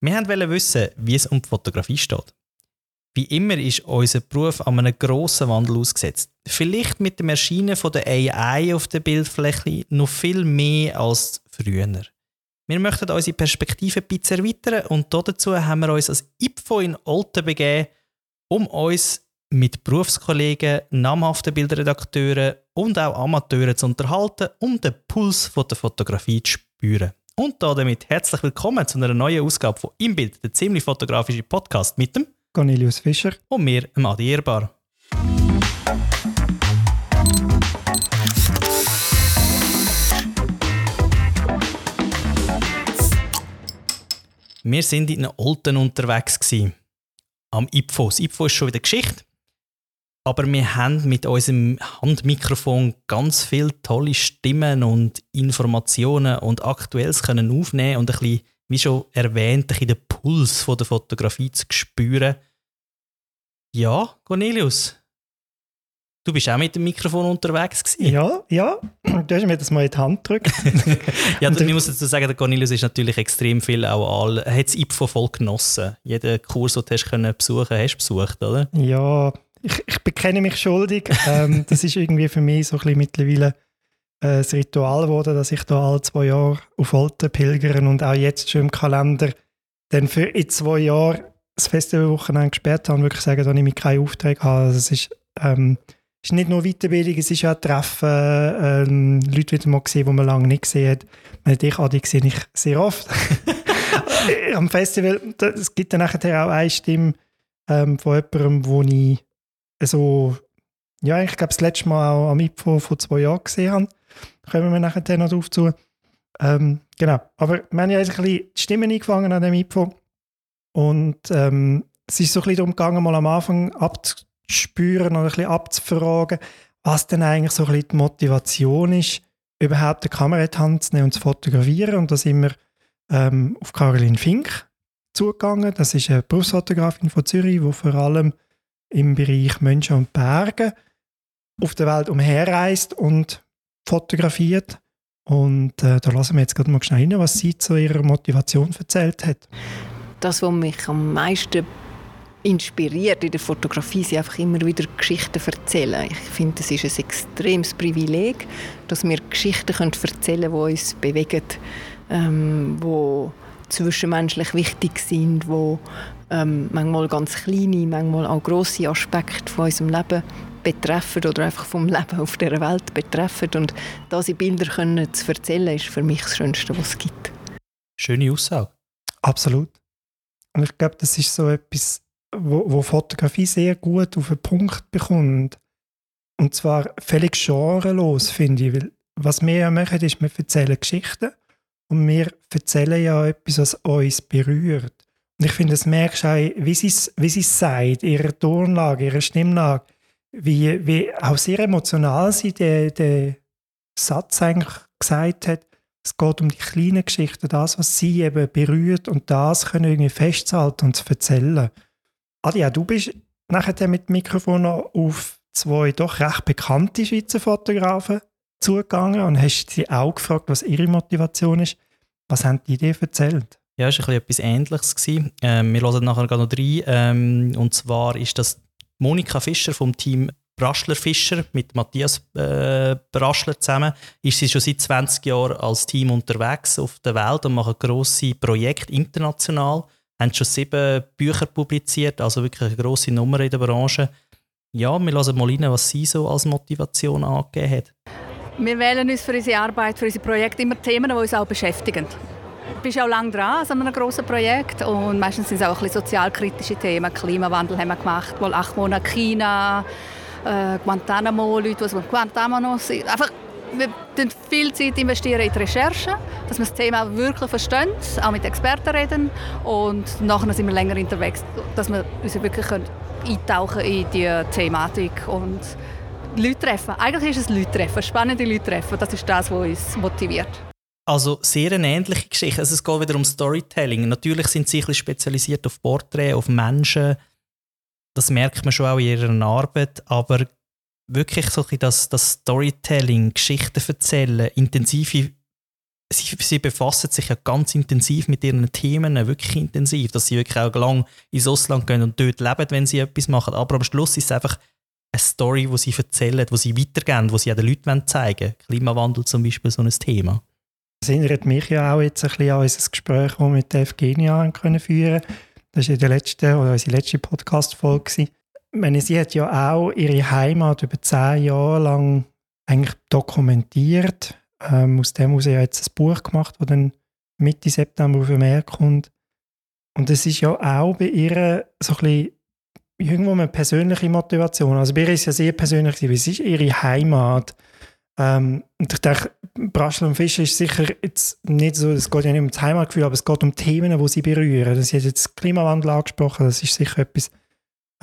Wir wollten wissen, wie es um die Fotografie steht. Wie immer ist unser Beruf an einem grossen Wandel ausgesetzt. Vielleicht mit dem Erscheinen der AI auf der Bildfläche noch viel mehr als früher. Wir möchten unsere Perspektive ein bisschen erweitern und dazu haben wir uns als IPFO in Olten begeben, um uns mit Berufskollegen, namhaften Bildredakteuren und auch Amateuren zu unterhalten, um den Puls der Fotografie zu spüren. Und damit herzlich willkommen zu einer neuen Ausgabe von Im Bild, der ziemlich fotografische Podcast mit dem Cornelius Fischer und mir, dem Adi Ehrbar. Wir sind in Olten unterwegs gewesen, am IPFO. Das IPFO ist schon wieder Geschichte. Aber wir haben mit unserem Handmikrofon ganz viele tolle Stimmen und Informationen und Aktuelles können aufnehmen und ein bisschen, wie schon erwähnt, ein bisschen den Puls von der Fotografie zu spüren. Ja, Cornelius, du bist auch mit dem Mikrofon unterwegs gewesen. Ja, ja. Du hast mir das mal in die Hand gedrückt. ja, ich muss dazu sagen, der Cornelius ist natürlich extrem viel auch all, er hat das IPFO voll genossen. Jeden Kurs, den du hast können besuchen hast du besucht, oder? Ja, ich, ich bekenne mich schuldig. Ähm, das ist irgendwie für mich so ein bisschen mittlerweile äh, das Ritual geworden, dass ich da alle zwei Jahre auf Alten pilgere und auch jetzt schon im Kalender dann für in zwei Jahren das Festivalwochenende gesperrt habe und wirklich sagen, dass ich keine Aufträge habe. Also es ist, ähm, ist nicht nur Weiterbildung, es ist auch Treffen, ähm, Leute wieder mal gesehen, die man lange nicht gesehen hat. Meine, dich, Adi, sehe ich sehr oft. Am Festival, es gibt dann nachher auch eine Stimme ähm, von jemandem, wo ich also, ja, ich glaube, das letzte Mal auch am IPFO vor zwei Jahren gesehen habe. Kommen wir nachher noch drauf zu. Ähm, genau. Aber wir haben ja ein bisschen die Stimmen eingefangen an dem IPFO. Und ähm, es ist so ein bisschen darum gegangen, mal am Anfang abzuspüren und ein bisschen abzufragen, was denn eigentlich so ein bisschen die Motivation ist, überhaupt eine Kamera in die Hand zu nehmen und zu fotografieren. Und da sind wir ähm, auf Caroline Fink zugegangen. Das ist eine Berufsfotografin von Zürich, die vor allem im Bereich Menschen und Berge auf der Welt umherreist und fotografiert. Und äh, da lassen wir jetzt gerade mal schnell rein, was sie zu ihrer Motivation erzählt hat. Das, was mich am meisten inspiriert in der Fotografie, sind einfach immer wieder Geschichten erzählen. Ich finde, es ist ein extremes Privileg, dass wir Geschichten erzählen können, die uns bewegen, ähm, die zwischenmenschlich wichtig sind, die ähm, manchmal ganz kleine, manchmal auch grosse Aspekte von unserem Leben betreffen oder einfach vom Leben auf der Welt betreffen. Und das in Bilder können zu erzählen, ist für mich das Schönste, was es gibt. Schöne Aussage. Absolut. Und ich glaube, das ist so etwas, wo, wo Fotografie sehr gut auf den Punkt bekommt. Und zwar völlig genrelos, finde ich. Weil was wir ja machen, ist, wir erzählen Geschichten und wir erzählen ja etwas, was uns berührt. Ich finde, das merkst du auch, wie sie es sagt, ihre Tonlage, ihre Stimmlage, wie, wie auch sehr emotional sie den, den Satz eigentlich gesagt hat. Es geht um die kleinen Geschichten, das, was sie eben berührt und das können irgendwie festzuhalten und zu erzählen. Adi, du bist nachher mit dem Mikrofon auf zwei doch recht bekannte Schweizer Fotografen zugegangen und hast sie auch gefragt, was ihre Motivation ist. Was haben die dir erzählt? Ja, es war etwas Ähnliches. Ähm, wir hören nachher noch rein. Ähm, und zwar ist das Monika Fischer vom Team Braschler Fischer mit Matthias äh, Braschler zusammen. Ist sie schon seit 20 Jahren als Team unterwegs auf der Welt und machen grosse Projekte international. Haben schon sieben Bücher publiziert, also wirklich eine grosse Nummer in der Branche. Ja, wir hören mal rein, was sie so als Motivation angegeben hat. Wir wählen uns für unsere Arbeit, für unsere Projekte immer Themen, die uns auch beschäftigen. Bist auch lange dran an einem grossen Projekt und meistens sind es auch ein sozialkritische Themen. Klimawandel haben wir gemacht, wohl acht Monate China, äh, Guantanamo, Leute, in Guantanamo sind. Einfach, wir investieren viel Zeit investieren in die Recherche, dass wir das Thema wirklich verstehen, auch mit Experten reden und nachher sind wir länger unterwegs, dass wir uns wirklich eintauchen in die Thematik und Leute treffen. Eigentlich ist es Leute treffen, spannende Leute treffen. Das ist das, was uns motiviert. Also sehr eine ähnliche Geschichte. Also es geht wieder um Storytelling. Natürlich sind sie ein bisschen spezialisiert auf Porträts, auf Menschen. Das merkt man schon auch in ihrer Arbeit. Aber wirklich so das, das Storytelling, Geschichten erzählen, intensive sie, sie befassen sich ja ganz intensiv mit ihren Themen, wirklich intensiv, dass sie wirklich auch lang ins Ausland gehen und dort leben, wenn sie etwas machen. Aber am Schluss ist es einfach eine Story, die sie erzählen, die sie weitergeben, die sie auch den Leuten zeigen wollen. Klimawandel zum Beispiel so ein Thema. Das erinnert mich ja auch jetzt ein bisschen an unser Gespräch, das wir mit Evgenia können führen Das war der letzten, oder unsere letzte Podcast-Folge. Meine, sie hat ja auch ihre Heimat über zehn Jahre lang eigentlich dokumentiert. Ähm, aus dem heraus ja jetzt ein Buch gemacht, das dann Mitte September auf den Markt kommt. Und es ist ja auch bei ihr so ein bisschen irgendwo eine persönliche Motivation. Also bei ihr ist es ja sehr persönlich, es ist ihre Heimat. Ähm, und ich denke, Braschel und Fischer ist sicher jetzt nicht so, es geht ja nicht um das Heimatgefühl, aber es geht um Themen, die sie berühren. Sie hat jetzt Klimawandel angesprochen, das ist sicher etwas,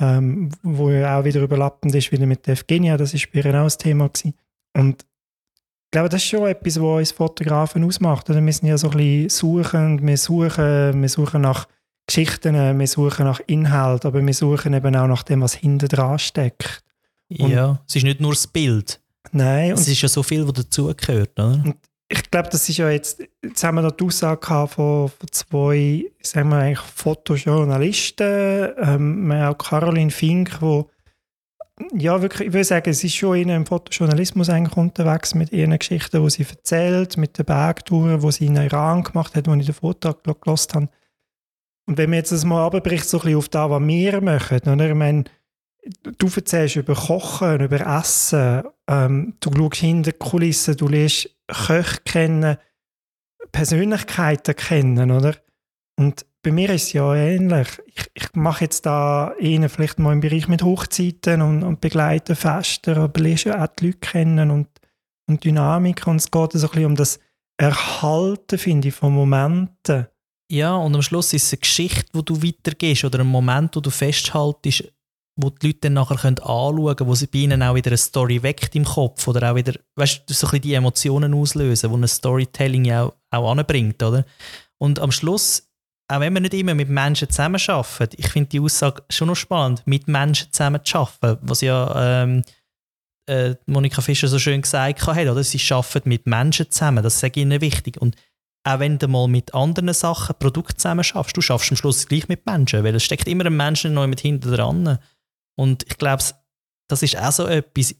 ähm, wo ja auch wieder überlappend ist, wieder mit der Evgenia, das ist bei ihr auch ein Thema gewesen. Und ich glaube, das ist schon etwas, was uns Fotografen ausmacht. Wir sind ja so ein bisschen suchend, wir suchen, wir suchen nach Geschichten, wir suchen nach Inhalt, aber wir suchen eben auch nach dem, was hinter dran steckt. Und ja, es ist nicht nur das Bild. Nein. Es ist ja so viel, was dazugehört, oder? Ich glaube, das ist ja jetzt, jetzt haben wir da die Aussage von, von zwei, sagen wir eigentlich Fotojournalisten, ähm, auch Caroline Fink, wo ja, wirklich, ich würde sagen, es ist schon in einem Fotojournalismus eigentlich unterwegs mit ihren Geschichten, die sie erzählt, mit den Bergtouren, die sie in Iran gemacht hat, wo ich den Vortrag gelost habe. Und wenn man jetzt das mal abbricht, so ein bisschen auf das, was wir machen, oder? Ich meine, du erzählst über Kochen, über Essen, ähm, du schaust hinter die Kulissen, du lernst Köche kennen, Persönlichkeiten kennen, oder? Und bei mir ist es ja ähnlich. Ich, ich mache jetzt da eher vielleicht mal im Bereich mit Hochzeiten und, und begleite Feste, aber lernst ja auch die Leute kennen und, und Dynamik und es geht so ein bisschen um das Erhalten, finde ich, von Momenten. Ja, und am Schluss ist es eine Geschichte, die du weitergehst oder ein Moment, wo du festhaltest, wo die Leute dann nachher können anschauen können, wo sie bei ihnen auch wieder eine Story weckt im Kopf oder auch wieder, weißt du, so ein bisschen die Emotionen auslösen, die ein Storytelling ja auch, auch anbringt, oder? Und am Schluss, auch wenn wir nicht immer mit Menschen zusammenarbeiten, ich finde die Aussage schon noch spannend, mit Menschen zusammen zu arbeiten, was ja ähm, äh, Monika Fischer so schön gesagt hat, oder? Sie arbeiten mit Menschen zusammen, das ist ihnen wichtig. Und auch wenn du mal mit anderen Sachen Produkte zusammen schaffst, du schaffst am Schluss gleich mit Menschen, weil es steckt immer ein Menschen noch mit hinten dran. Und ich glaube, das ist auch so etwas,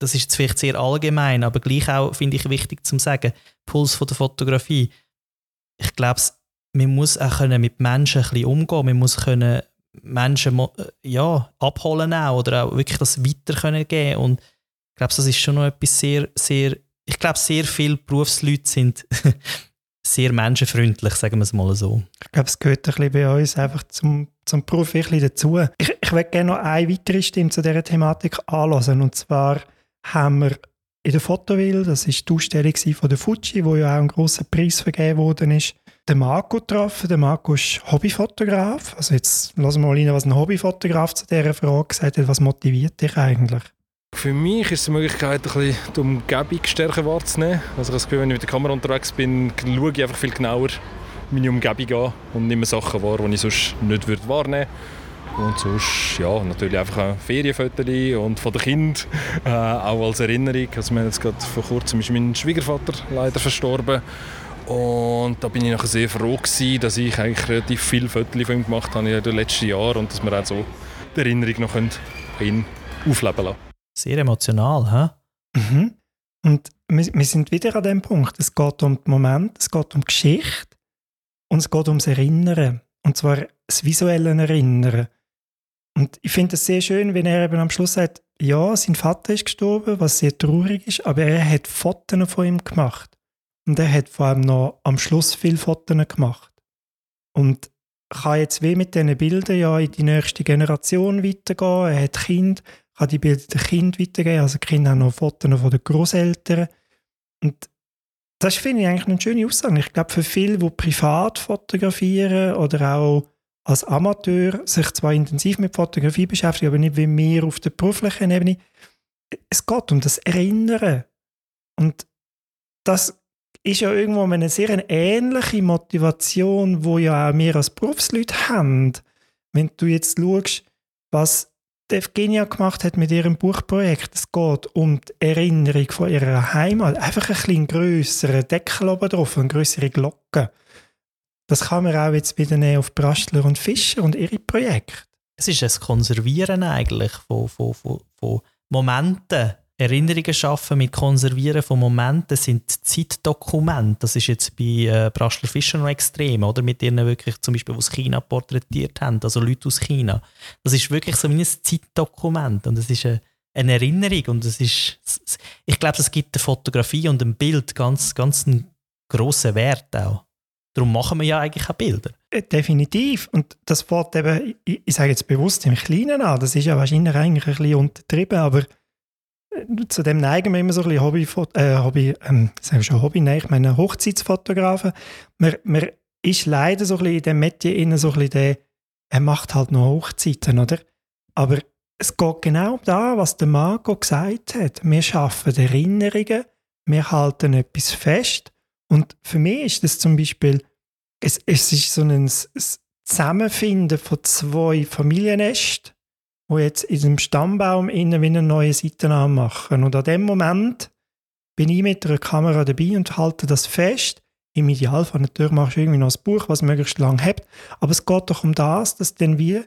das ist jetzt vielleicht sehr allgemein, aber gleich auch, finde ich, wichtig zu sagen, Puls von der Fotografie. Ich glaube, man muss auch können mit Menschen ein bisschen umgehen, man muss können Menschen äh, ja, abholen auch oder auch wirklich das weiter können geben und ich glaube, das ist schon noch etwas sehr, sehr, ich glaube, sehr viele Berufsleute sind sehr menschenfreundlich, sagen wir es mal so. Ich glaube, es gehört ein bisschen bei uns einfach zum, zum Beruf wirklich dazu. Ich, ich würde gerne noch eine weitere Stimme zu dieser Thematik anlassen. Und zwar haben wir in der Fotowil, das war die Ausstellung von der Fuji, wo ja auch ein großer Preis vergeben ist, den Marco getroffen. Der Marco ist Hobbyfotograf. Also jetzt lassen wir mal rein, was ein Hobbyfotograf zu dieser Frage gesagt hat. Was motiviert dich eigentlich? Für mich ist es eine Möglichkeit, ein bisschen die Umgebung stärker wahrzunehmen. Also ich Gefühl, wenn ich mit der Kamera unterwegs bin, schaue ich einfach viel genauer meine Umgebung an und nehme Sachen wahr, die ich sonst nicht würde wahrnehmen würde. Und sonst, ja, natürlich einfach ein Ferienfotos und von den Kindern, äh, auch als Erinnerung. Also wir jetzt gerade vor kurzem ist mein Schwiegervater leider verstorben. Und da bin ich nachher sehr froh gewesen, dass ich eigentlich relativ viele Fotos von ihm gemacht habe in den letzten Jahren und dass wir auch so die Erinnerung noch an ihn aufleben lassen sehr emotional, hä? Mhm. Und wir, wir, sind wieder an dem Punkt. Es geht um den Moment, es geht um Geschichte und es geht ums Erinnern. Und zwar das visuelle Erinnern. Und ich finde es sehr schön, wenn er eben am Schluss sagt, ja, sein Vater ist gestorben, was sehr traurig ist, aber er hat Fotos von ihm gemacht. Und er hat vor allem noch am Schluss viele Fotos gemacht. Und kann jetzt wie mit diesen Bildern ja in die nächste Generation weitergehen. Er hat Kind, kann die Bilder den Kind weitergeben. Also die Kinder haben noch Fotos von den Großeltern. Und das finde ich eigentlich eine schöne Aussage. Ich glaube, für viele, die privat fotografieren oder auch als Amateur sich zwar intensiv mit Fotografie beschäftigen, aber nicht wie wir auf der beruflichen Ebene, es geht um das Erinnern. Und das ist ja irgendwo eine sehr ähnliche Motivation, wo ja auch wir als Berufsleute haben. Wenn du jetzt schaust, was Evgenia gemacht hat mit ihrem Buchprojekt. Es geht um die Erinnerung von ihrer Heimat. Einfach ein bisschen grösseren Deckel oben drauf, eine größere Glocke. Das kann man auch jetzt wieder nehmen auf Brastler und Fischer und ihre Projekte. Es ist ein Konservieren eigentlich von, von, von, von Momenten. Erinnerungen schaffen mit Konservieren von Momenten sind Zeitdokumente. Das ist jetzt bei äh, Brastler Fischer noch extrem, oder? Mit denen wirklich zum Beispiel aus China porträtiert haben, also Leute aus China. Das ist wirklich so ein Zeitdokument und es ist eine, eine Erinnerung und es ist, ich glaube, es gibt der Fotografie und dem Bild ganz, ganz einen grossen Wert auch. Darum machen wir ja eigentlich auch Bilder. Äh, definitiv. Und das fällt eben, ich, ich sage jetzt bewusst im Kleinen an, das ist ja wahrscheinlich eigentlich ein bisschen untertrieben, aber zu dem neigen wir immer so ein bisschen Hobby, äh, Hobby ähm, sagen schon Hobby, nein, ich meine Hochzeitsfotografen. Man, man ist leider so ein bisschen in dem Metier innen so ein bisschen der, er macht halt noch Hochzeiten, oder? Aber es geht genau um was der Marco gesagt hat. Wir schaffen Erinnerungen, wir halten etwas fest und für mich ist das zum Beispiel, es, es ist so ein Zusammenfinden von zwei Familiennest, wo jetzt in dem Stammbaum innen wie eine neue Seite machen. Und an dem Moment bin ich mit einer Kamera dabei und halte das fest. Im Idealfall natürlich machst du irgendwie noch ein Buch, was möglichst lang hat. Aber es geht doch um das, dass dann wir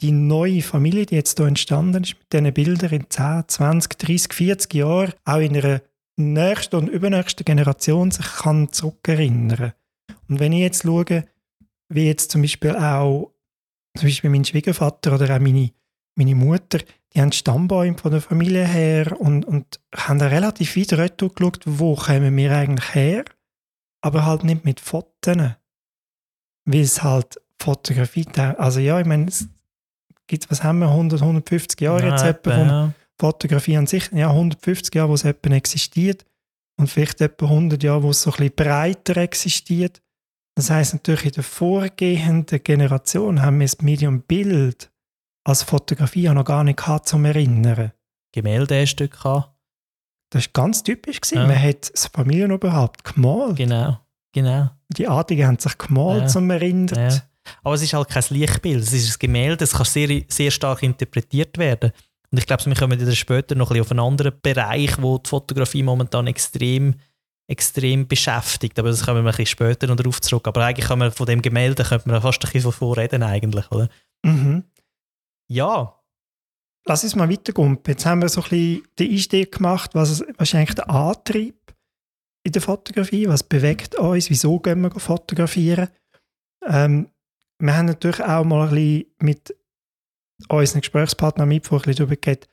die neue Familie, die jetzt hier entstanden ist, mit diesen Bildern in 10, 20, 30, 40 Jahren auch in einer nächste und übernächste Generation sich kann zurückerinnern Und wenn ich jetzt schaue, wie jetzt zum Beispiel auch zum Beispiel mein Schwiegervater oder auch meine, meine Mutter, die haben Stammbäume von der Familie her und, und haben da relativ weit retour geschaut, wo kommen wir eigentlich her, aber halt nicht mit Fotos. Weil es halt Fotografie, also ja, ich meine, es gibt, was haben wir, 100, 150 Jahre jetzt etwa vom, Fotografie an sich, ja, 150 Jahre, wo es etwa existiert und vielleicht etwa 100 Jahre, wo es so ein bisschen breiter existiert. Das heißt natürlich, in der vorgehenden Generation haben wir das Medium Bild als Fotografie noch gar nicht gehabt, zum Erinnern. Gemälde ein Stück gehabt. Das war ganz typisch. Ja. Man hat das Familienoberhaupt gemalt. Genau, genau. Die Adligen haben sich gemalt, ja. zum Erinnern. Ja. Aber es ist halt kein Lichtbild, es ist ein Gemälde, es kann sehr, sehr stark interpretiert werden. Und ich glaube, wir kommen dann später noch ein bisschen auf einen anderen Bereich, wo die Fotografie momentan extrem, extrem beschäftigt. Aber das kommen wir ein bisschen später noch darauf zurück. Aber eigentlich kann man von dem Gemälde könnte man fast ein bisschen vorreden eigentlich, oder? Mhm. Ja. Lass uns mal weitergehen. Jetzt haben wir so ein bisschen die Einstieg gemacht, was, was ist eigentlich der Antrieb in der Fotografie? Was bewegt uns? Wieso gehen wir fotografieren? Ähm, wir haben natürlich auch mal ein bisschen mit unseren Gesprächspartner Mittwoch darüber geht,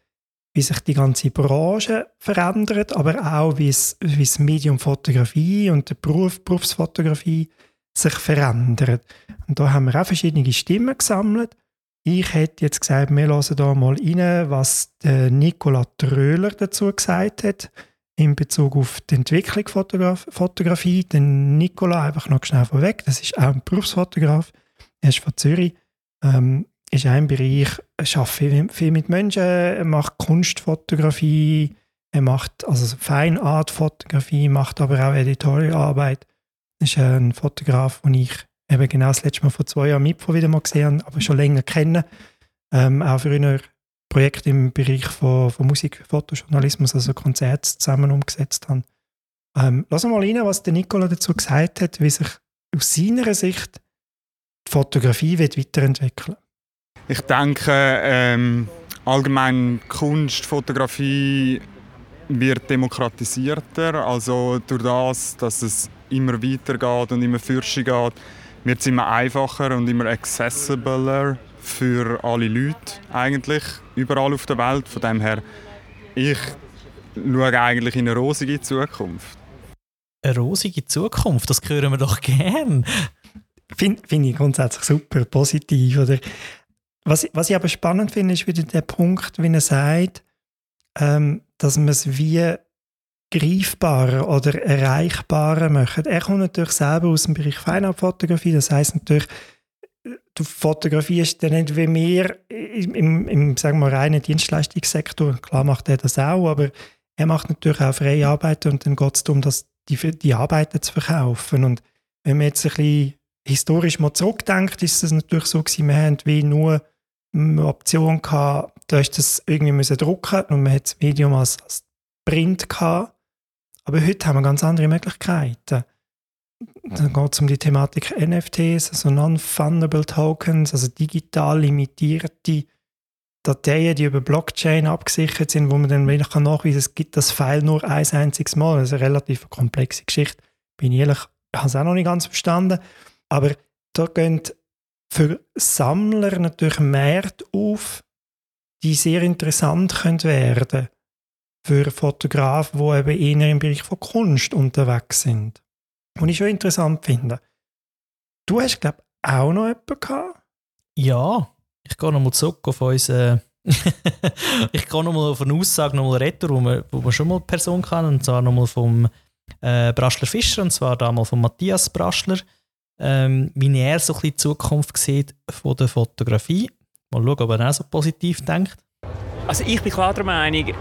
wie sich die ganze Branche verändert, aber auch wie, es, wie das Medium Fotografie und der Beruf, Berufsfotografie sich verändert. Und da haben wir auch verschiedene Stimmen gesammelt. Ich hätte jetzt gesagt, wir hören da mal rein, was der Nicola Tröhler dazu gesagt hat in Bezug auf die Entwicklung Fotograf Fotografie. Den Nicola einfach noch schnell vorweg, das ist auch ein Berufsfotograf. Er ist von Zürich. Ähm, ist ein Bereich, er arbeitet viel mit Menschen, er macht Kunstfotografie, er macht also Feinartfotografie, macht aber auch Editorialarbeit. Er ist ein Fotograf, den ich eben genau das letzte Mal vor zwei Jahren mit wieder mal gesehen aber schon länger kenne. Ähm, auch für ein Projekt im Bereich von, von Musik, Fotojournalismus, also Konzerte zusammen umgesetzt haben. Ähm, wir mal rein, was der Nicola dazu gesagt hat, wie sich aus seiner Sicht die Fotografie wird weiterentwickeln ich denke, ähm, allgemein Kunst, Fotografie wird demokratisierter. Also durch das, dass es immer weitergeht und immer fürschen geht, wird es immer einfacher und immer accessibler für alle Leute eigentlich überall auf der Welt. Von dem her, ich schaue eigentlich in eine rosige Zukunft. Eine rosige Zukunft, das hören wir doch gern. Finde find ich grundsätzlich super positiv. Oder? Was, was ich aber spannend finde, ist wieder der Punkt, wie er sagt, ähm, dass man es wie greifbarer oder erreichbarer macht. Er kommt natürlich selber aus dem Bereich Feinartfotografie, das heißt natürlich, du fotografierst dann nicht wie wir im, im, sagen wir, reinen Dienstleistungssektor, klar macht er das auch, aber er macht natürlich auch freie Arbeiten und dann geht es darum, dass die, die Arbeiten zu verkaufen. Und wenn man jetzt ein bisschen historisch mal zurückdenkt, ist es natürlich so gewesen, wir haben wie nur eine Option gehabt, da ist das irgendwie drucken und man hat das Medium als, als Print gehabt. Aber heute haben wir ganz andere Möglichkeiten. Dann geht es um die Thematik NFTs, also Non-Fundable Tokens, also digital limitierte Dateien, die über Blockchain abgesichert sind, wo man dann wirklich nachweisen kann, es gibt das File nur ein einziges Mal. Das ist eine relativ komplexe Geschichte. Bin ich ehrlich, ich habe es auch noch nicht ganz verstanden. Aber da gehen für Sammler natürlich Märkte auf, die sehr interessant können werden für Fotografen, die eben eher im Bereich von Kunst unterwegs sind. Und ich schon interessant finde. Du hast, glaube ich, auch noch jemanden gehabt? Ja, ich gehe nochmal zurück auf unsere. ich gehe nochmal auf eine Aussage nochmal retour, wo wir, wo wir schon mal eine Person kann, und zwar nochmal vom äh, Braschler Fischer, und zwar damals von Matthias Braschler, ähm, wie er so ein bisschen die Zukunft sieht von der Fotografie. Mal schauen, ob er auch so positiv denkt. Also ich bin klar der Meinung,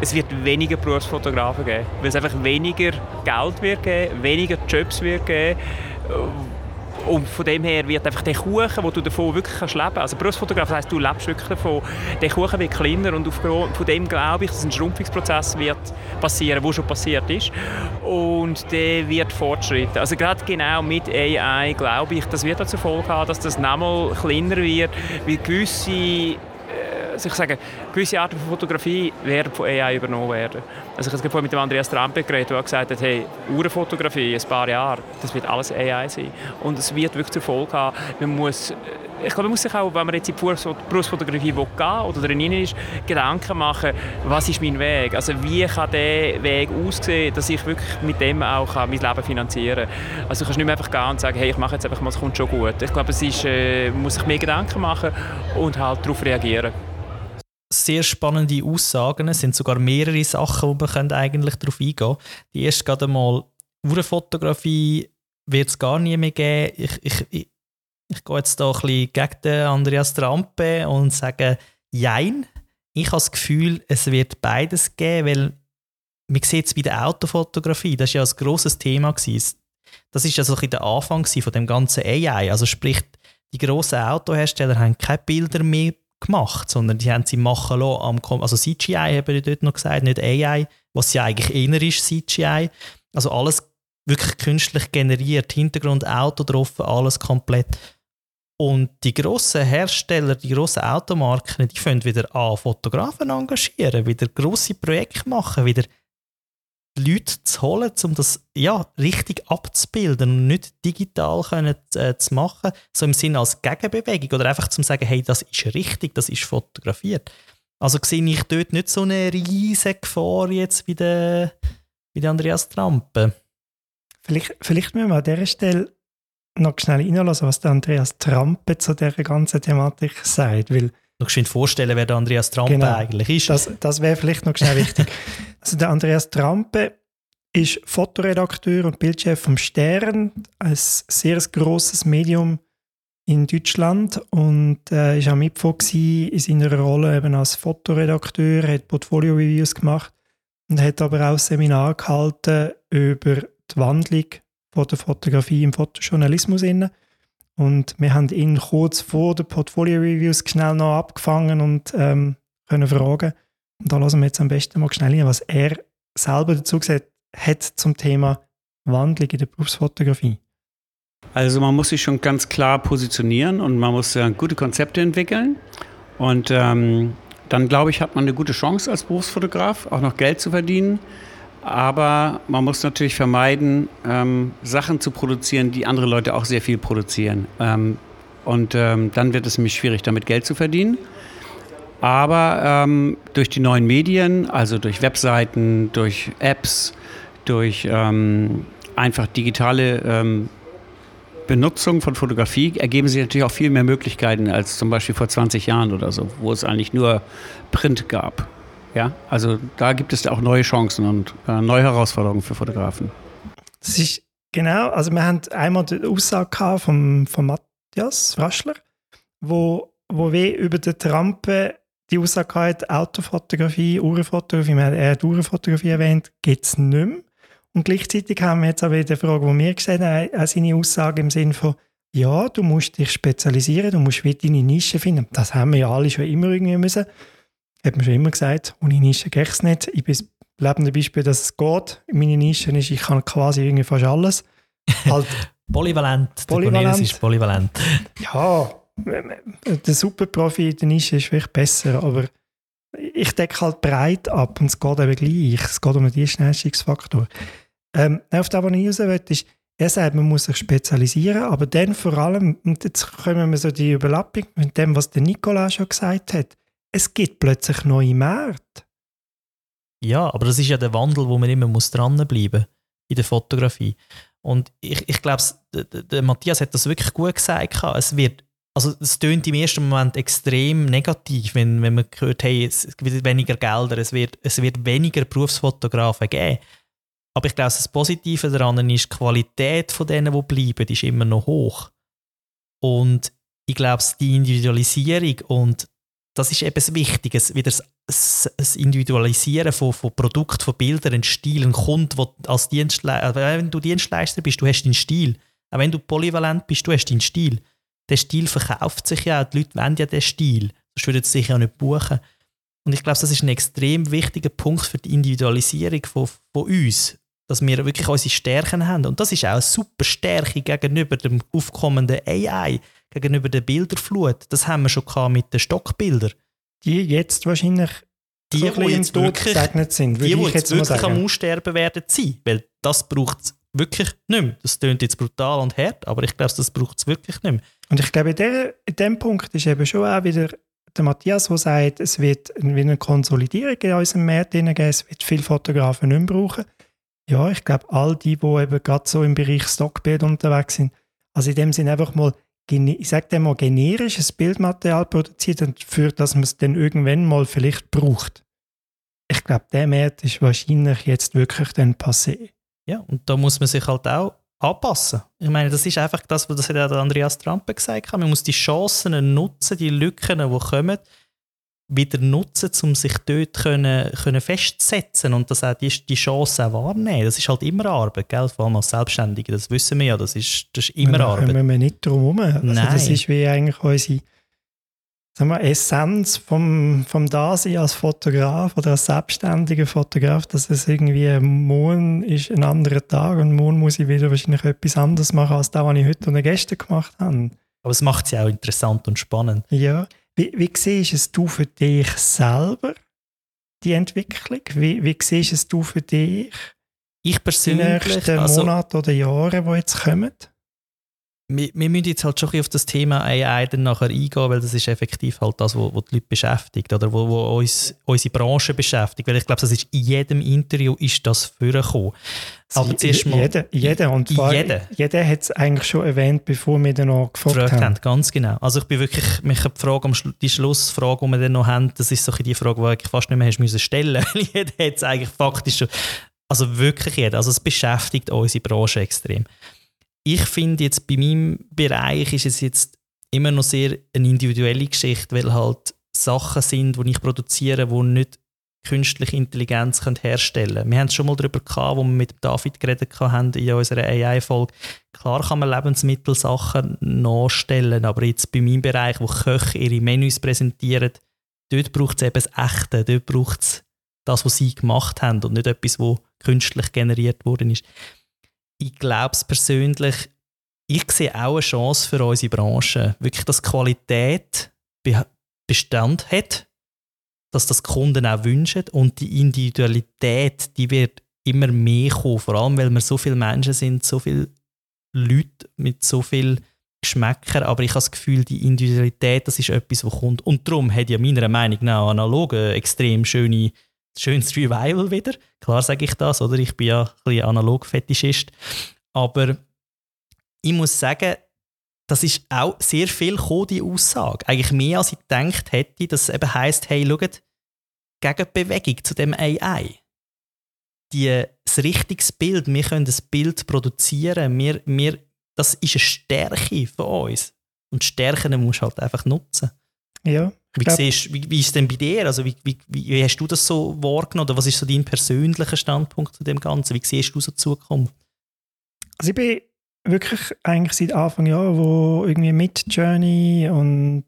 es wird weniger Berufsfotografen geben, weil es einfach weniger Geld wird geben, weniger Jobs wird geben. Und von dem her wird einfach der Kuchen, wo du davon wirklich kannst leben kannst, also Berufsfotograf, das heisst, du lebst wirklich davon, der Kuchen wird kleiner und von dem glaube ich, dass ein Schrumpfungsprozess wird passieren, der schon passiert ist und der wird fortschreiten. Also gerade genau mit AI glaube ich, das wird dazu Folge haben, dass das nochmal kleiner wird, weil gewisse also ich sage, gewisse Arten von Fotografie werden von AI übernommen werden. Also ich habe vorhin mit dem Andreas Trampe geredet, der gesagt hat, hey, Uhrenfotografie, ein paar Jahre, das wird alles AI sein. Und es wird wirklich zur Folge haben, man muss, ich glaube, man muss sich auch, wenn man jetzt in die Berufsfotografie will gehen oder drin ist, Gedanken machen, was ist mein Weg? Also wie kann der Weg aussehen, dass ich wirklich mit dem auch mein Leben finanzieren kann? Also du kannst nicht mehr einfach gehen und sagen, hey, ich mache jetzt einfach mal, es kommt schon gut. Ich glaube, es ist, äh, man muss sich mehr Gedanken machen und halt darauf reagieren sehr spannende Aussagen. Es sind sogar mehrere Sachen, wo man eigentlich darauf eingehen können. Die erste gerade einmal, Uhrenfotografie wird es gar nie mehr geben. Ich, ich, ich, ich gehe jetzt da ein bisschen gegen den Andreas Trampe und sage, jein. Ich habe das Gefühl, es wird beides geben, weil man sieht es bei der Autofotografie, das war ja ein grosses Thema. Das war ja so ein der Anfang von dem ganzen AI. Also sprich, die grossen Autohersteller haben keine Bilder mehr gemacht, sondern die haben sie machen lassen. Am, also CGI haben die dort noch gesagt, nicht AI, was ja eigentlich eher ist, CGI. Also alles wirklich künstlich generiert, Hintergrund, Auto drauf, alles komplett. Und die grossen Hersteller, die grossen Automarken, die fangen wieder an, Fotografen engagieren, wieder grosse Projekte machen, wieder Leute zu holen, um das ja, richtig abzubilden und nicht digital können, äh, zu machen, so im Sinne als Gegenbewegung oder einfach zu sagen, hey, das ist richtig, das ist fotografiert. Also sehe ich dort nicht so eine riesige Gefahr jetzt wie der, wie der Andreas Trampe. Vielleicht, vielleicht müssen wir an dieser Stelle noch schnell reinlassen, was der Andreas Trampe zu dieser ganzen Thematik sagt, weil noch schnell vorstellen, wer der Andreas Trampe genau, eigentlich ist. Das, das wäre vielleicht noch schnell wichtig. Also der Andreas Trampe ist Fotoredakteur und Bildchef vom Stern, ein sehr grosses Medium in Deutschland und äh, ist auch Mitfo in seiner Rolle eben als Fotoredakteur, hat Portfolio-Reviews gemacht und hat aber auch Seminar gehalten über die Wandlung von der Fotografie im Fotojournalismus. Und wir haben ihn kurz vor den Portfolio-Reviews schnell noch abgefangen und ähm, können fragen. Und da lassen wir jetzt am besten mal schnell hin, was er selber dazu gesagt hat zum Thema Wandlung in der Berufsfotografie. Also man muss sich schon ganz klar positionieren und man muss äh, gute Konzepte entwickeln. Und ähm, dann glaube ich, hat man eine gute Chance als Berufsfotograf, auch noch Geld zu verdienen. Aber man muss natürlich vermeiden, ähm, Sachen zu produzieren, die andere Leute auch sehr viel produzieren. Ähm, und ähm, dann wird es nämlich schwierig, damit Geld zu verdienen. Aber ähm, durch die neuen Medien, also durch Webseiten, durch Apps, durch ähm, einfach digitale ähm, Benutzung von Fotografie ergeben sich natürlich auch viel mehr Möglichkeiten als zum Beispiel vor 20 Jahren oder so, wo es eigentlich nur Print gab. Ja, also da gibt es auch neue Chancen und äh, neue Herausforderungen für Fotografen. Das ist genau, also wir haben einmal die Aussage von, von Matthias Raschler, wo, wo wir über den Trampe die Aussage hat, Autofotografie, Uhrenfotografie, er hat Uhrenfotografie erwähnt, gibt es nicht mehr. Und gleichzeitig haben wir jetzt aber die Frage, die wir gesehen haben, seine Aussage im Sinne von, ja, du musst dich spezialisieren, du musst wieder deine Nische finden. Das haben wir ja alle schon immer irgendwie müssen. Hat man schon immer gesagt, ohne Nische geht es nicht. Ich bin das lebende Beispiel, dass es geht. Meine Nische ist, ich kann quasi irgendwie fast alles. Halt polyvalent. Polyvalent. ist polyvalent. Ja, der Superprofi in der Nische ist vielleicht besser, aber ich decke halt breit ab und es geht eben gleich. Es geht um den Dienstleistungsfaktor. Ähm, auf das, was ich raus will, ist, er sagt, man muss sich spezialisieren, aber dann vor allem, und jetzt kommen wir so die Überlappung mit dem, was der Nicola schon gesagt hat, es gibt plötzlich neue Märkte. Ja, aber das ist ja der Wandel, wo man immer muss dranbleiben in der Fotografie. Und ich, ich glaube, der, Matthias hat das wirklich gut gesagt. Es wird, also es tönt im ersten Moment extrem negativ, wenn, wenn man hört, hey, es gibt weniger Gelder, es wird, es wird weniger Berufsfotografen geben. Aber ich glaube, das Positive daran ist, die Qualität von denen, die bleiben, ist immer noch hoch. Und ich glaube, die Individualisierung und das ist eben das Wichtige, wieder das, das Individualisieren von, von Produkten, von Bildern, ein Stil, ein Kunde, wo als Dienstleister, wenn du Dienstleister bist, du hast deinen Stil. Auch wenn du polyvalent bist, du hast deinen Stil. Der Stil verkauft sich ja, die Leute wollen ja den Stil. Sonst würden sie sich ja nicht buchen. Und ich glaube, das ist ein extrem wichtiger Punkt für die Individualisierung von, von uns, dass wir wirklich unsere Stärken haben. Und das ist auch eine super Stärke gegenüber dem aufkommenden AI, gegenüber der Bilderflut. Das haben wir schon mit den Stockbildern. Die jetzt wahrscheinlich die, so die jetzt wirklich, sind, die, die jetzt, wirklich am Aussterben werden sein, weil das braucht es wirklich nicht mehr. Das klingt jetzt brutal und hart, aber ich glaube, das braucht es wirklich nicht mehr. Und ich glaube, in, der, in dem Punkt ist eben schon auch wieder der Matthias, der sagt, es wird eine Konsolidierung in unserem Markt geben, es wird viele Fotografen nicht mehr brauchen. Ja, ich glaube, all die, die eben gerade so im Bereich Stockbild unterwegs sind, also in dem Sinne einfach mal, ich sage mal, generisches Bildmaterial produziert und für das man es dann irgendwann mal vielleicht braucht. Ich glaube, der Markt ist wahrscheinlich jetzt wirklich dann passé. Ja, und da muss man sich halt auch anpassen. Ich meine, das ist einfach das, was das hat Andreas Trump gesagt hat. Man muss die Chancen nutzen, die Lücken, die kommen, wieder nutzen, um sich dort können, können festzusetzen und das auch die, die Chance auch wahrnehmen. Das ist halt immer Arbeit, gell? vor allem als Selbstständige, das wissen wir ja, das ist, das ist immer da Arbeit. Da wir nicht drum herum. Also Nein. Das ist wie eigentlich unsere sagen wir, Essenz vom, vom Dasein als Fotograf oder als selbstständiger Fotograf, dass es irgendwie morgen ist ein anderer Tag und morgen muss ich wieder wahrscheinlich etwas anderes machen als das, was ich heute und gestern gemacht habe. Aber es macht es ja auch interessant und spannend. Ja. Wie, wie siehst es du für dich selber, die Entwicklung? Wie, wie siehst es du für dich ich persönlich, die nächsten also, Monate oder Jahre, die jetzt kommen? Wir, wir müssen jetzt halt schon auf das Thema AI dann nachher eingehen, weil das ist effektiv halt das, was die Leute beschäftigt oder wo, wo uns, unsere Branche beschäftigt. Weil ich glaube, das ist in jedem Interview ist das vorgekommen. Aber zuerst mal... Jeder, jeder. Und jeder. jeder hat es eigentlich schon erwähnt, bevor wir dann noch gefragt, gefragt haben. haben. Ganz genau. Also ich bin wirklich, mich die Frage, die Schlussfrage, die wir dann noch haben, das ist so die Frage, die ich fast nicht mehr hast müssen stellen. jeder hat es eigentlich faktisch schon, also wirklich jeder. Also es beschäftigt unsere Branche extrem ich finde jetzt bei meinem Bereich ist es jetzt immer noch sehr eine individuelle Geschichte, weil halt Sachen sind, die ich produziere, die nicht künstliche Intelligenz herstellen können. Wir haben es schon mal darüber gehabt, wo wir mit David geredet haben in unserer AI-Folge. Klar kann man Lebensmittelsachen nachstellen, aber jetzt bei meinem Bereich, wo Köche ihre Menüs präsentieren, dort braucht es eben das Echte, dort braucht es das, was sie gemacht haben und nicht etwas, was künstlich generiert worden ist ich glaube es persönlich, ich sehe auch eine Chance für unsere Branche. Wirklich, dass Qualität Bestand hat, dass das Kunden auch wünschen und die Individualität, die wird immer mehr kommen, vor allem weil wir so viele Menschen sind, so viele Leute mit so viel Geschmäcker, aber ich habe das Gefühl, die Individualität, das ist etwas, was kommt. Und darum hat ja meiner Meinung nach analog extrem schöne schönes Revival wieder. Klar sage ich das, oder? Ich bin ja ein bisschen Analog-Fetischist. Aber ich muss sagen, das ist auch sehr viel die Aussage. Eigentlich mehr als ich gedacht hätte, dass es eben heisst, hey, schaut, Gegenbewegung zu dem AI. Die, das richtige Bild, wir können das Bild produzieren, wir, wir, das ist eine Stärke von uns. Und Stärken musst du halt einfach nutzen. Ja, wie, glaub, siehst, wie, wie ist es denn bei dir? Also wie, wie, wie hast du das so wahrgenommen? Oder was ist so dein persönlicher Standpunkt zu dem Ganzen? Wie siehst du so die Zukunft? Also ich bin wirklich eigentlich seit Anfang Jahr, wo irgendwie mit Journey und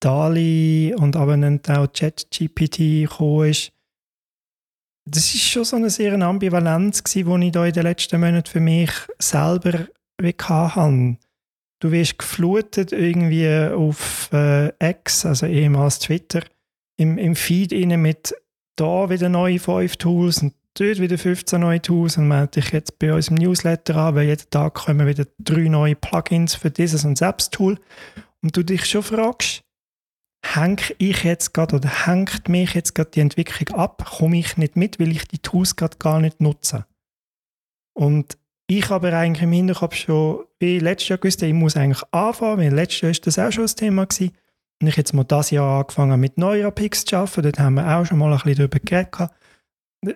DALI und aber dann auch ChatGPT gekommen ist, das ist schon so eine sehr Ambivalenz gewesen, die ich da in den letzten Monaten für mich selber hatte. Du wirst geflutet irgendwie auf äh, X, also ehemals Twitter, im, im Feed rein mit da wieder neue 5 Tools und dort wieder 15 neue Tools und melde dich jetzt bei uns im Newsletter an, weil jeden Tag kommen wieder drei neue Plugins für dieses und selbst Tool. Und du dich schon fragst, hänge ich jetzt gerade oder hängt mich jetzt gerade die Entwicklung ab, komme ich nicht mit, weil ich die Tools gerade gar nicht nutze. Und ich aber eigentlich im Hinterkopf schon wie letztes Jahr gewusst, ich muss eigentlich anfangen, weil letztes Jahr ist das auch schon ein Thema gewesen. Und ich jetzt mal das Jahr angefangen mit Neurapix zu arbeiten, dort haben wir auch schon mal ein bisschen darüber geredet.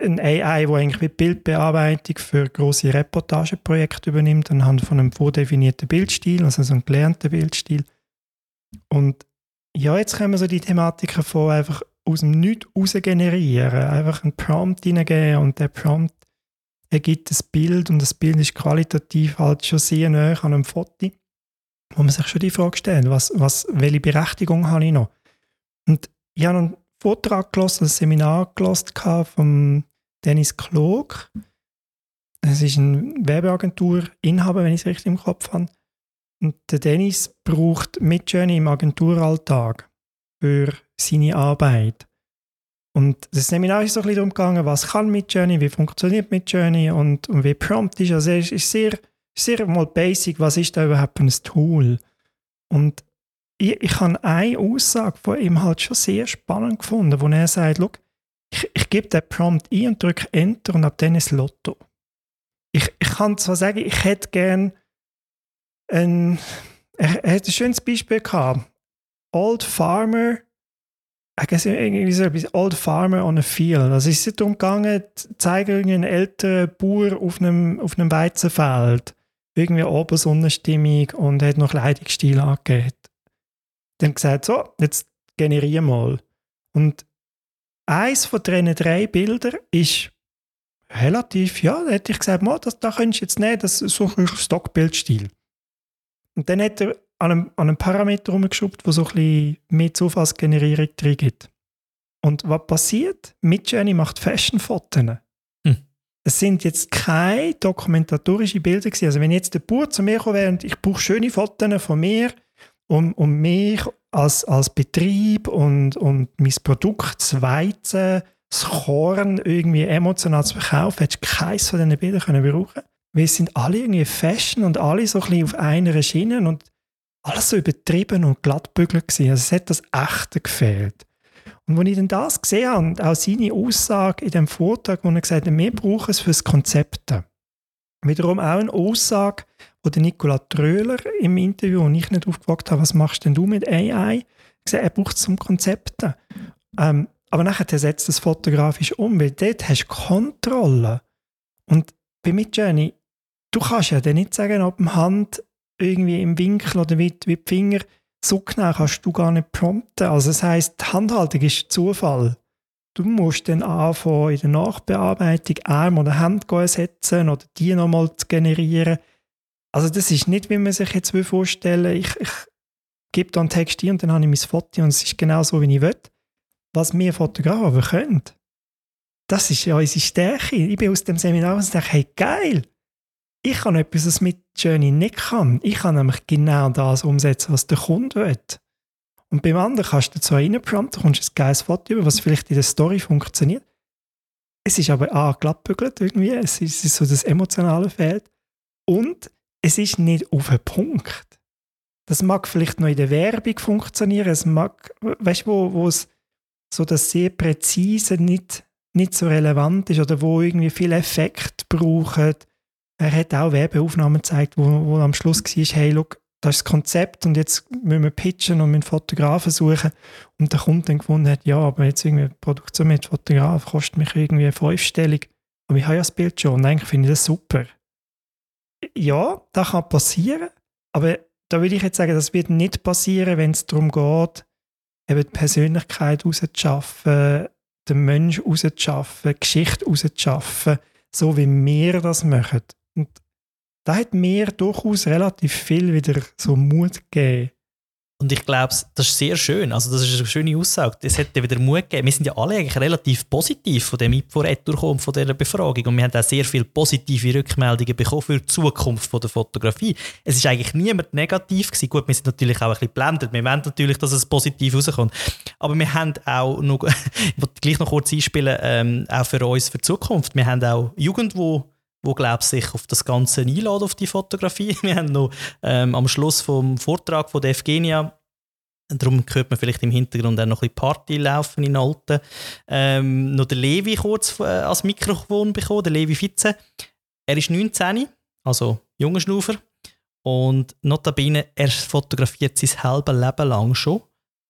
Ein AI, wo eigentlich wie Bildbearbeitung für große Reportageprojekte übernimmt, anhand von einem vordefinierten Bildstil, also so einem gelernten Bildstil. Und ja, jetzt können wir so die Thematiken von einfach aus dem Nichts raus generieren. Einfach einen Prompt hineingeben und der Prompt ergibt ein Bild und das Bild ist qualitativ halt schon sehr nah an einem Foto, wo man sich schon die Frage stellt, was, was, welche Berechtigung habe ich noch? Und ich habe einen Vortrag gelesen, ein Seminar gelesen von Dennis Klog. Es ist ein Werbeagentur-Inhaber, wenn ich es richtig im Kopf habe. Und der Dennis braucht Midjourney im Agenturalltag für seine Arbeit. Und das Seminar ist so ein bisschen darum gegangen, was kann Midjourney, wie funktioniert Midjourney und, und wie prompt ist. Also es ist sehr, sehr mal basic, was ist da überhaupt ein Tool. Und ich, ich habe eine Aussage von ihm halt schon sehr spannend gefunden, wo er sagt, Look, ich, ich gebe den Prompt ein und drücke Enter und ab dann ist Lotto. Ich, ich kann zwar sagen, ich hätte gern ein, er, er hat ein schönes Beispiel gehabt. Old Farmer, ich irgendwie so etwas, Old Farmer on a Field. Also ist darum gegangen, zeigen einen älteren Bauer auf einem, auf einem Weizenfeld. Irgendwie Obersonnenstimmung und hat noch Kleidungsstil angegeben. Dann gesagt, so, jetzt generiere mal. Und eins von diesen drei Bildern ist relativ, ja, da hätte ich gesagt, mal, das, da könntest du jetzt nehmen, das ist so ein Stockbildstil. Und dann hat er an einem, an einem Parameter rumgeschraubt, der so ein bisschen mehr Zufallsgenerierung drin gibt. Und was passiert? Midjourney macht Fashion-Fotos. Hm. Es sind jetzt keine dokumentarischen Bilder gewesen. Also wenn jetzt der Bauer zu mir kommt und ich brauche schöne Fotos von mir, um, um mich als, als Betrieb und, und mein Produkt, das Weizen, das Korn irgendwie emotional zu verkaufen, hättest du keines von diesen Bildern können brauchen weil es sind alle irgendwie Fashion und alle so ein bisschen auf einer Schiene und alles so übertrieben und glattbügelt gewesen. Also es hat das Echte gefehlt. Und als ich dann das gesehen habe und auch seine Aussage in dem Vortrag, wo er gesagt hat, wir brauchen es fürs Konzept. Wiederum auch eine Aussage, wo der Nikola Tröhler im Interview, und ich nicht aufgefragt habe, was machst denn du mit AI? Gesagt, er braucht es zum Konzept. Ähm, aber nachher setzt das fotografisch um, weil dort hast du Kontrolle. Und bei Midjourney du kannst ja dann nicht sagen, ob die Hand irgendwie im Winkel oder wie, wie die Finger so genau kannst du gar nicht prompten. Also das heißt, die Handhaltung ist Zufall. Du musst dann anfangen, in der Nachbearbeitung Arm oder Hand setzen oder die nochmal zu generieren. Also das ist nicht, wie man sich jetzt vorstellen will. Ich, ich gebe da einen Text ein und dann habe ich mein Foto und es ist genau so, wie ich will. Was wir Fotografen können, das ist ja unsere Stärke. Ich bin aus dem Seminar und dachte, hey, geil, ich kann etwas, was mit Journey nicht kann. Ich kann nämlich genau das umsetzen, was der Kunde will. Und beim anderen kannst du zwar reinprompten, kommst ein geiles Foto über, was vielleicht in der Story funktioniert. Es ist aber A, glattbügelt irgendwie, es ist, es ist so das emotionale Feld. Und es ist nicht auf den Punkt. Das mag vielleicht noch in der Werbung funktionieren, es mag, weißt du, wo, wo es so das sehr präzise nicht, nicht so relevant ist oder wo irgendwie viel Effekt braucht er hat auch Werbeaufnahmen gezeigt, wo, wo am Schluss war, hey, look, das ist das Konzept und jetzt müssen wir pitchen und mit Fotografen suchen. Und der Kunde dann gefunden hat, ja, aber jetzt irgendwie Produktion mit Fotograf kostet mich irgendwie fünfstellig. Aber ich habe ja das Bild schon und eigentlich finde ich das super. Ja, das kann passieren, aber da würde ich jetzt sagen, das wird nicht passieren, wenn es darum geht, eben die Persönlichkeit rauszuschaffen, den Menschen rauszuschaffen, Geschichte rauszuschaffen, so wie wir das machen. Und da hat mir durchaus relativ viel wieder so Mut gegeben. Und ich glaube, das ist sehr schön. Also, das ist eine schöne Aussage. Es dir wieder Mut gegeben. Wir sind ja alle eigentlich relativ positiv von dem IPFO durchgekommen, von dieser Befragung. Und wir haben auch sehr viele positive Rückmeldungen bekommen für die Zukunft der Fotografie. Es ist eigentlich niemand negativ gewesen. Gut, wir sind natürlich auch ein bisschen geblendet. Wir wollen natürlich, dass es positiv rauskommt. Aber wir haben auch noch, ich wollte gleich noch kurz einspielen, ähm, auch für uns, für die Zukunft. Wir haben auch Jugend, die wo glaub sich auf das Ganze einladen, auf die Fotografie. Wir haben noch ähm, am Schluss vom Vortrag von der Evgenia Darum hört man vielleicht im Hintergrund auch noch ein bisschen Party laufen in Alten. Ähm, noch der Levi kurz äh, als Mikrofon bekommen, der Levi Fitze. Er ist 19, also junger Schnufer. Und notabene, er fotografiert sein halbes Leben lang schon.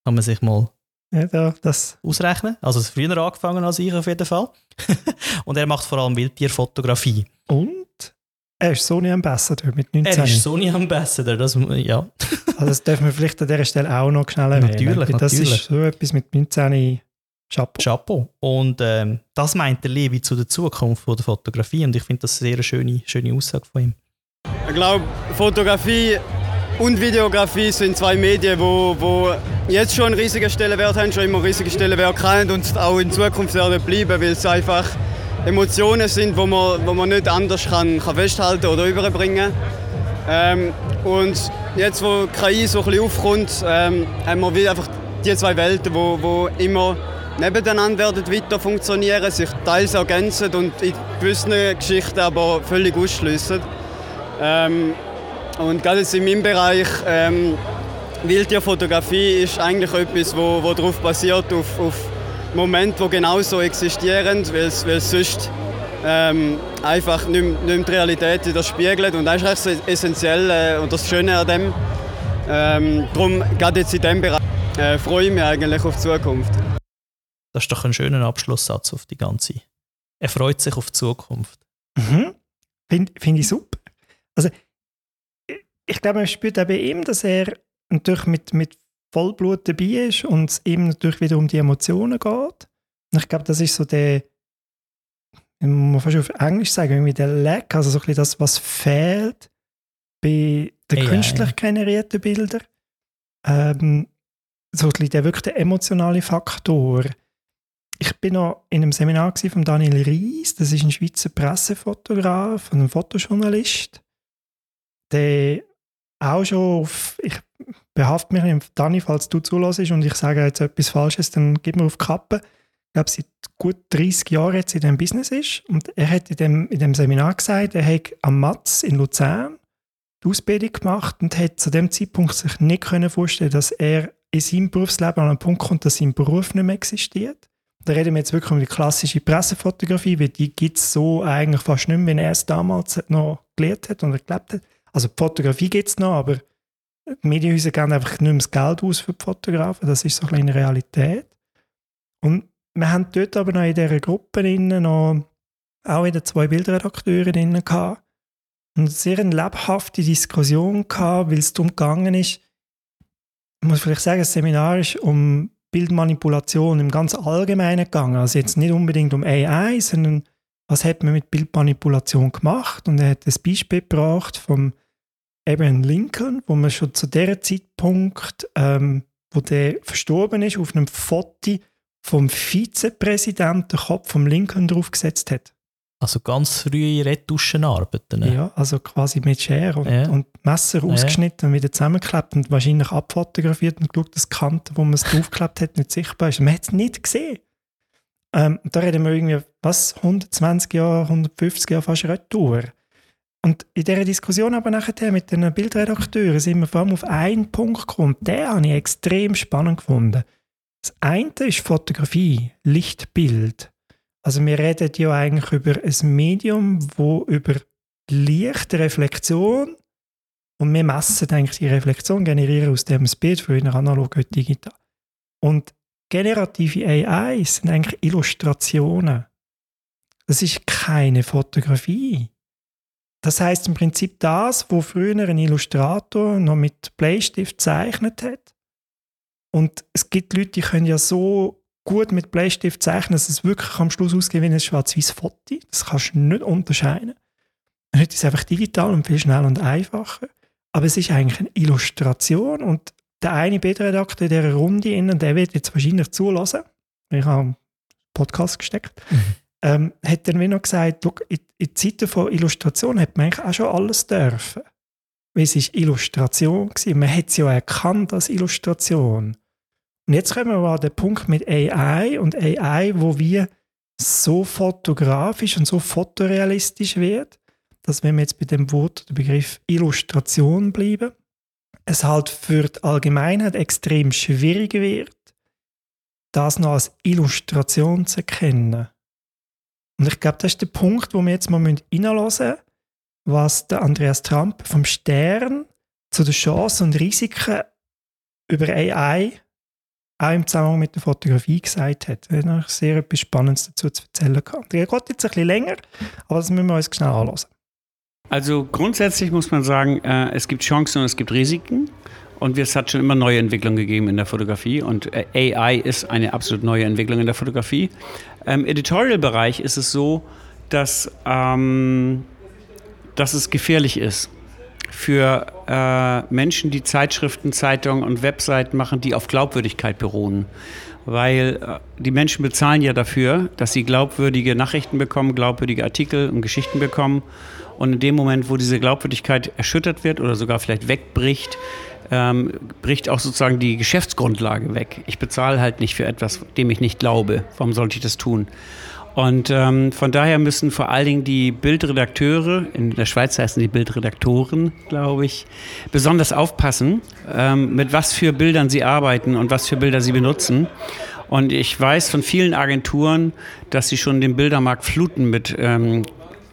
Kann man sich mal ja, das. ausrechnen. Also früher angefangen als ich auf jeden Fall. und er macht vor allem Wildtierfotografie. Und er ist Sony Ambassador mit 19. Er ist Sony Ambassador, das, ja. also das dürfen wir vielleicht an dieser Stelle auch noch schnell erwähnen. Natürlich, das natürlich. ist so etwas mit 19 Chapeau. Chapeau. Und ähm, das meint der Levi zu der Zukunft von der Fotografie und ich finde das eine sehr schöne, schöne Aussage von ihm. Ich glaube, Fotografie und Videografie sind zwei Medien, wo, wo jetzt schon einen riesigen Stellenwert haben, schon immer einen riesigen Stellenwert haben und auch in Zukunft werden bleiben, weil es einfach Emotionen sind, wo man, wo man nicht anders kann, kann festhalten oder überbringen ähm, Und jetzt, wo KI so ein bisschen aufkommt, ähm, haben wir einfach die zwei Welten, wo, wo immer nebeneinander werden weiter funktionieren, sich teils ergänzen und in gewissen Geschichten aber völlig ausschliessen. Ähm, und gerade jetzt in meinem Bereich ähm, Wildtierfotografie ist eigentlich etwas, wo, wo darauf basiert, auf, auf Momente, die genauso existieren, weil es sonst ähm, einfach nicht, nicht mehr die Realität widerspiegelt. Und das ist echt essentiell äh, und das Schöne an dem. Ähm, darum, gerade jetzt in diesem Bereich, äh, freue ich mich eigentlich auf die Zukunft. Das ist doch ein schöner Abschlusssatz auf die ganze. Er freut sich auf die Zukunft. Mhm. Finde find ich super. Also, ich, ich glaube, man spürt auch bei ihm, dass er natürlich mit, mit Vollblut dabei ist und es ihm natürlich wieder um die Emotionen geht. Und ich glaube, das ist so der, ich muss fast auf Englisch sagen, irgendwie der Lack, also so ein bisschen das, was fehlt bei den AI. künstlich generierten Bildern. Ähm, so ein bisschen der wirklich der emotionale Faktor. Ich bin noch in einem Seminar von Daniel Ries, das ist ein Schweizer Pressefotograf und ein Fotojournalist, der auch schon auf, ich behafte mich Dani, falls du zulässt und ich sage jetzt etwas Falsches, dann gib mir auf die Kappe. Ich glaube, seit gut 30 Jahren jetzt in diesem Business ist. Und er hat in dem, in dem Seminar gesagt, er hat am Matz in Luzern die Ausbildung gemacht und hat zu dem Zeitpunkt sich nicht können vorstellen, dass er in seinem Berufsleben an einen Punkt kommt, dass sein Beruf nicht mehr existiert. Da reden wir jetzt wirklich um die klassische Pressefotografie, weil die gibt es so eigentlich fast nicht mehr, wenn er es damals noch gelernt hat und gelebt hat. Also die Fotografie gibt es noch, aber die Medienhäuser geben einfach nicht mehr das Geld aus für die Fotografen. Das ist so eine kleine Realität. Und wir haben dort aber noch in dieser Gruppe noch auch wieder zwei Bildredakteure drin gehabt. Und eine sehr eine lebhafte Diskussion gehabt, weil es darum gegangen ist, ich muss vielleicht sagen, das Seminar ist um Bildmanipulation im ganz Allgemeinen gegangen. Also jetzt nicht unbedingt um AI, sondern was hat man mit Bildmanipulation gemacht? Und er hat das Beispiel gebracht vom Abraham Lincoln, wo man schon zu der Zeitpunkt, ähm, wo der verstorben ist, auf einem Foto vom Vizepräsidenten den Kopf vom Lincoln draufgesetzt hat. Also ganz frühe Retuschenarbeiten. Ja, also quasi mit Schere und, Ja. und Messer Ja. ausgeschnitten und wieder zusammengeklebt und wahrscheinlich abfotografiert und geschaut, dass die Kante, wo man es draufgeklebt hat, nicht sichtbar ist. Man hat es nicht gesehen. Ähm, da reden wir irgendwie, was, 120 Jahre, 150 Jahre fast Retour. Und in dieser Diskussion aber nachher mit den Bildredakteuren sind wir vor allem auf einen Punkt gekommen. Den habe ich extrem spannend gefunden. Das eine ist Fotografie, Licht, Bild. Also wir reden ja eigentlich über ein Medium, wo über Licht, Reflexion und wir messen eigentlich die Reflexion, generieren aus dem das Bild, früher analog, heute digital. Und generative AI sind eigentlich Illustrationen. Das ist keine Fotografie. Das heißt im Prinzip das, wo früher ein Illustrator noch mit Bleistift zeichnet hat. Und es gibt Leute, die können ja so gut mit Bleistift zeichnen, dass es wirklich am Schluss ausgeht wie ein schwarz-weiß Foto. Das kannst du nicht unterscheiden. Heute ist es einfach digital und viel schneller und einfacher. Aber es ist eigentlich eine Illustration und der eine Bildredakteur in dieser Runde, der wird jetzt wahrscheinlich zulassen. Ich habe einen Podcast gesteckt. Mhm. Ähm, hat dann wie noch gesagt, in, in Zeiten von Illustration hat man eigentlich auch schon alles dürfen. Weil es ist Illustration gewesen. Man hat es ja erkannt als Illustration. Und jetzt kommen wir an den Punkt mit AI und AI, wo wir so fotografisch und so fotorealistisch wird, dass wenn wir jetzt bei dem Wort, dem Begriff Illustration bleiben, es halt für die Allgemeinheit extrem schwierig wird, das noch als Illustration zu erkennen. Und ich glaube, das ist der Punkt, wo wir jetzt mal reinhören müssen, was der Andreas Trump vom Stern zu den Chancen und Risiken über AI auch im Zusammenhang mit der Fotografie gesagt hat. Er hat sehr etwas Spannendes dazu zu erzählen. Der geht jetzt ein bisschen länger, aber das müssen wir uns schnell anschauen. Also grundsätzlich muss man sagen, äh, es gibt Chancen und es gibt Risiken. Und es hat schon immer neue Entwicklungen gegeben in der Fotografie. Und äh, AI ist eine absolut neue Entwicklung in der Fotografie. Im Editorial-Bereich ist es so, dass, ähm, dass es gefährlich ist für äh, Menschen, die Zeitschriften, Zeitungen und Webseiten machen, die auf Glaubwürdigkeit beruhen. Weil äh, die Menschen bezahlen ja dafür, dass sie glaubwürdige Nachrichten bekommen, glaubwürdige Artikel und Geschichten bekommen. Und in dem Moment, wo diese Glaubwürdigkeit erschüttert wird oder sogar vielleicht wegbricht, ähm, bricht auch sozusagen die Geschäftsgrundlage weg. Ich bezahle halt nicht für etwas, dem ich nicht glaube. Warum sollte ich das tun? Und ähm, von daher müssen vor allen Dingen die Bildredakteure, in der Schweiz heißen die Bildredaktoren, glaube ich, besonders aufpassen, ähm, mit was für Bildern sie arbeiten und was für Bilder sie benutzen. Und ich weiß von vielen Agenturen, dass sie schon den Bildermarkt fluten mit ähm,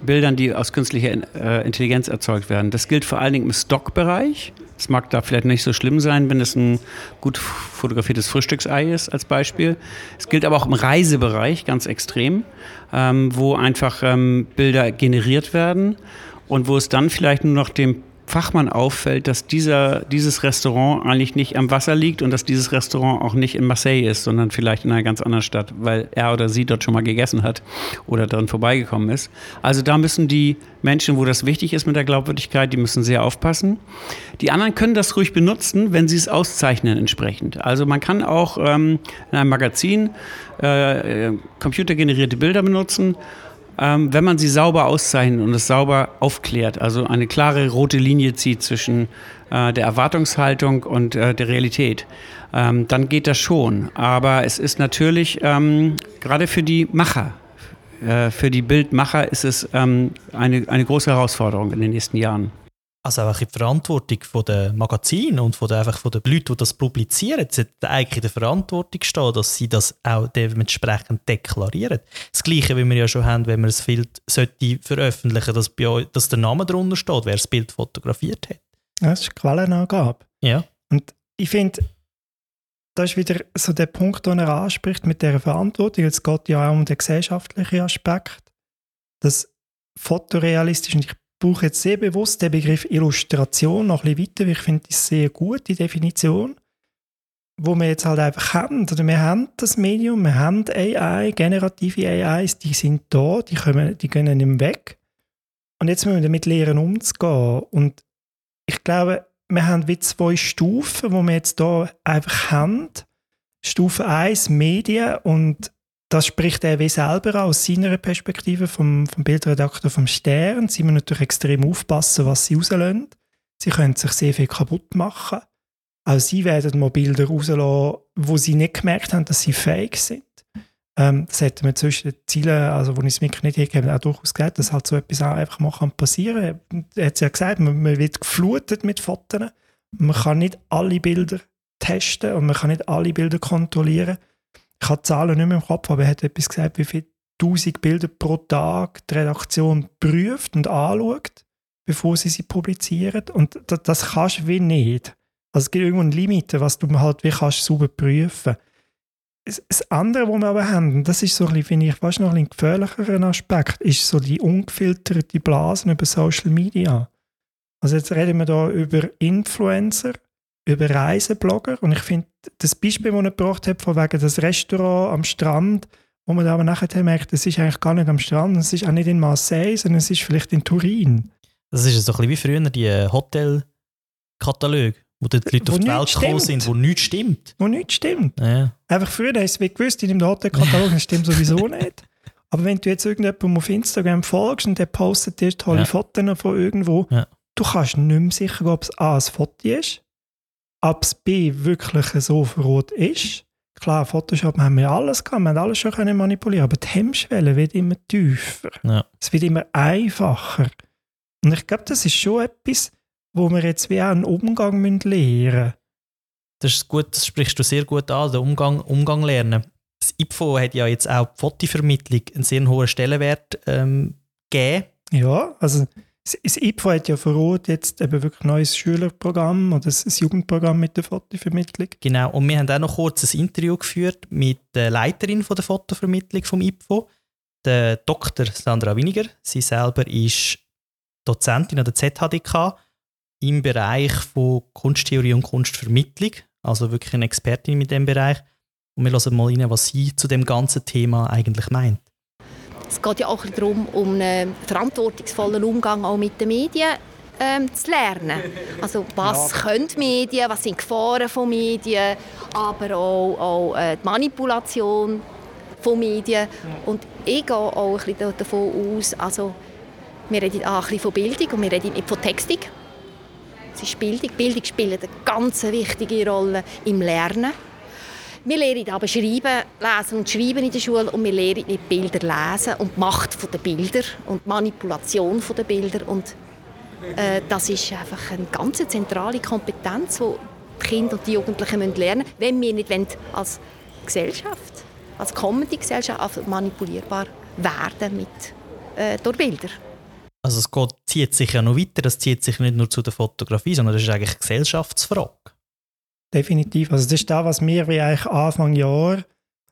Bildern, die aus künstlicher äh, Intelligenz erzeugt werden. Das gilt vor allen Dingen im Stockbereich. Es mag da vielleicht nicht so schlimm sein, wenn es ein gut fotografiertes Frühstücksei ist, als Beispiel. Es gilt aber auch im Reisebereich ganz extrem, ähm, wo einfach ähm, Bilder generiert werden und wo es dann vielleicht nur noch dem Fachmann auffällt, dass dieser, dieses Restaurant eigentlich nicht am Wasser liegt und dass dieses Restaurant auch nicht in Marseille ist, sondern vielleicht in einer ganz anderen Stadt, weil er oder sie dort schon mal gegessen hat oder dran vorbeigekommen ist. Also da müssen die Menschen, wo das wichtig ist mit der Glaubwürdigkeit, die müssen sehr aufpassen. Die anderen können das ruhig benutzen, wenn sie es auszeichnen entsprechend. Also man kann auch ähm, in einem Magazin äh, computergenerierte Bilder benutzen ähm, wenn man sie sauber auszeichnet und es sauber aufklärt, also eine klare rote Linie zieht zwischen äh, der Erwartungshaltung und äh, der Realität, ähm, dann geht das schon. Aber es ist natürlich ähm, gerade für die Macher, äh, für die Bildmacher ist es ähm, eine, eine große Herausforderung in den nächsten Jahren. Also auch die Verantwortung von der Magazin und von der, einfach von den Leuten, die das publizieren, sollte eigentlich in der Verantwortung stehen, dass sie das auch dementsprechend deklarieren. Das Gleiche, wie wir ja schon haben, wenn man ein Bild sollte veröffentlichen dass, bei dass der Name darunter steht, wer das Bild fotografiert hat. Das ist Quellenangabe. Ja. Und ich finde, das ist wieder so der Punkt, den er anspricht mit der Verantwortung. Es geht ja auch um den gesellschaftlichen Aspekt. Das fotorealistisch, und ich brauche jetzt sehr bewusst den Begriff Illustration noch ein bisschen weiter, weil ich finde das sehr gut, die Definition, wo wir jetzt halt einfach haben. Oder wir haben das Medium, wir haben AI, generative AIs, die sind da, die, kommen, die gehen nicht weg. Und jetzt müssen wir damit lernen, umzugehen. Und ich glaube, wir haben wie zwei Stufen, wo wir jetzt da einfach haben. Stufe 1 Medien und das spricht er wie selber aus seiner Perspektive vom, vom Bildredakteur vom Stern. Sie müssen natürlich extrem aufpassen, was sie rauslösen. Sie können sich sehr viel kaputt machen. Auch sie werden mal Bilder rauslassen, wo sie nicht gemerkt haben, dass sie fähig sind. Ähm, das hätte man zwischen den Zielen, also wo ich es mir nicht hergegeben auch durchaus gesagt, dass halt so etwas auch einfach mal passieren kann. Er hat ja gesagt, man, man wird geflutet mit Fotos. Man kann nicht alle Bilder testen und man kann nicht alle Bilder kontrollieren habe Zahlen nicht mehr im Kopf, aber er hat etwas gesagt, wie viele tausend Bilder pro Tag die Redaktion prüft und anschaut, bevor sie sie publizieren. Und das, das kannst du wie nicht. Also es gibt irgendwo eine Limite, was du halt wie kannst sauber prüfen. Das andere, was wir aber haben, das ist so ein bisschen, finde ich, fast noch ein gefährlicherer Aspekt, ist so die ungefilterte Blasen über Social Media. Also jetzt reden wir da über Influencer, über Reiseblogger und ich finde das Beispiel, das er gebracht hat, von wegen das Restaurant am Strand, wo man aber nachher merkt, es ist eigentlich gar nicht am Strand, es ist auch nicht in Marseille, sondern es ist vielleicht in Turin. Das ist so ein bisschen wie früher die äh, Hotelkataloge, wo die Leute Wo auf die Welt gekommen stimmt. sind, wo nichts stimmt. Wo nichts stimmt. Ja. Einfach früher hast du gewusst, in dem Hotelkatalog, das stimmt sowieso nicht. Aber wenn du jetzt irgendjemandem auf Instagram folgst und der postet dir tolle Ja. Fotos von irgendwo, Ja. du kannst nicht mehr sicher, ob es A, ein Foto ist, ob es B, wirklich so verrot ist. Klar, Photoshop haben wir alles gehabt, wir haben alles schon können manipulieren, aber die Hemmschwelle wird immer tiefer. Ja. Es wird immer einfacher. Und ich glaube, das ist schon etwas, wo wir jetzt wie auch einen Umgang lernen müssen. Das ist gut, das sprichst du sehr gut an, den Umgang, Umgang lernen. Das IPFO hat ja jetzt auch die Fotovermittlung einen sehr hohen Stellenwert ähm, gegeben. Ja, also das IPFO hat ja verrot jetzt eben wirklich ein neues Schülerprogramm oder ein Jugendprogramm mit der Fotovermittlung. Genau. Und wir haben auch noch kurz ein Interview geführt mit der Leiterin von der Fotovermittlung vom IPFO, der Dr. Sandra Winiger. Sie selber ist Dozentin an der ZHDK im Bereich von Kunsttheorie und Kunstvermittlung, also wirklich eine Expertin mit dem Bereich. Und wir hören mal rein, was sie zu dem ganzen Thema eigentlich meint. Es geht ja auch darum, um einen verantwortungsvollen Umgang auch mit den Medien ähm, zu lernen. Also was können die Medien, was sind Gefahren von Medien, aber auch, auch äh, die Manipulation von Medien. Und ich gehe auch ein bisschen davon aus, also wir reden auch ein bisschen von Bildung und wir reden nicht von Textung. Es ist Bildung. Bildung spielt eine ganz wichtige Rolle im Lernen. Wir lernen aber Schreiben, Lesen und Schreiben in der Schule und wir lernen nicht Bilder lesen und die Macht der Bilder und die Manipulation der Bilder. Und äh, das ist einfach eine ganz zentrale Kompetenz, die die Kinder und die Jugendlichen müssen lernen müssen, wenn wir nicht wollen, als Gesellschaft, als kommende Gesellschaft manipulierbar werden mit, äh, durch Bilder. Also es geht, zieht sich ja noch weiter, das zieht sich nicht nur zu der Fotografie, sondern das ist eigentlich eine Gesellschaftsfrage. Definitiv. Also das ist das, was mir wie eigentlich Anfang Jahr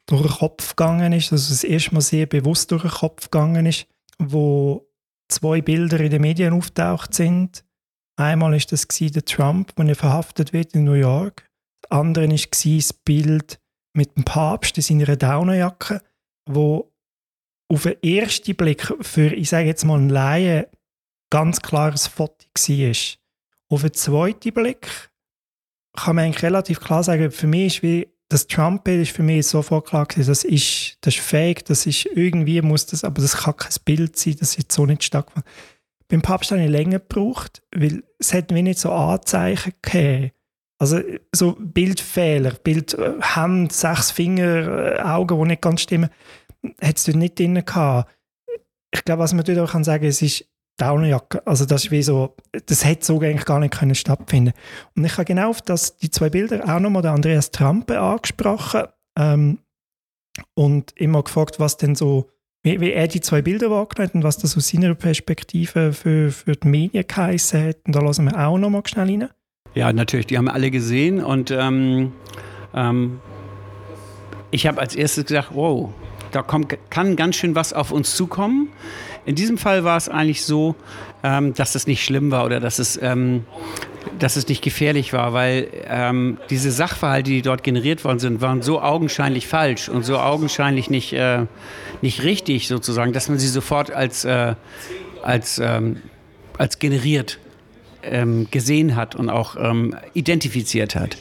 durch den Kopf gegangen ist, also das erste Mal sehr bewusst durch den Kopf gegangen ist, wo zwei Bilder in den Medien auftaucht sind. Einmal ist das der Trump, wenn er verhaftet wird in New York. Das andere ist das Bild mit dem Papst in seiner Daunenjacke, wo auf den ersten Blick für, ich sage jetzt mal, einen Laien ganz klares Foto war. Auf den zweiten Blick kann man eigentlich relativ klar sagen, für mich ist wie das Trump-Bild ist für mich sofort klar gewesen, das ist, das ist fake, das ist irgendwie muss das, aber das kann kein Bild sein, das ist so nicht stattgefunden. Beim Papst habe ich länger gebraucht, weil es hat mir nicht so Anzeichen gegeben. Also so Bildfehler, Bild, äh, Hand, sechs Finger, äh, Augen, die nicht ganz stimmen, hat es dort nicht drin gehabt. Ich glaube, was man dort auch kann sagen, es ist Daunenjacke. Also das ist wie so, das hätte so eigentlich gar nicht können stattfinden. Und ich habe genau auf das, die zwei Bilder auch nochmal der Andreas Trampe angesprochen ähm, und immer gefragt, was denn so, wie, wie er die zwei Bilder wahrgenommen hat und was das aus seiner Perspektive für, für die Medien geheissen hat. Und da lassen wir auch nochmal schnell rein. Ja, natürlich, die haben wir alle gesehen und ähm, ähm, ich habe als erstes gesagt, wow, da kommt, kann ganz schön was auf uns zukommen. In diesem Fall war es eigentlich so, ähm, dass es nicht schlimm war oder dass es, ähm, dass es nicht gefährlich war, weil ähm, diese Sachverhalte, die dort generiert worden sind, waren so augenscheinlich falsch und so augenscheinlich nicht, äh, nicht richtig sozusagen, dass man sie sofort als, äh, als, ähm, als generiert ähm, gesehen hat und auch ähm, identifiziert hat.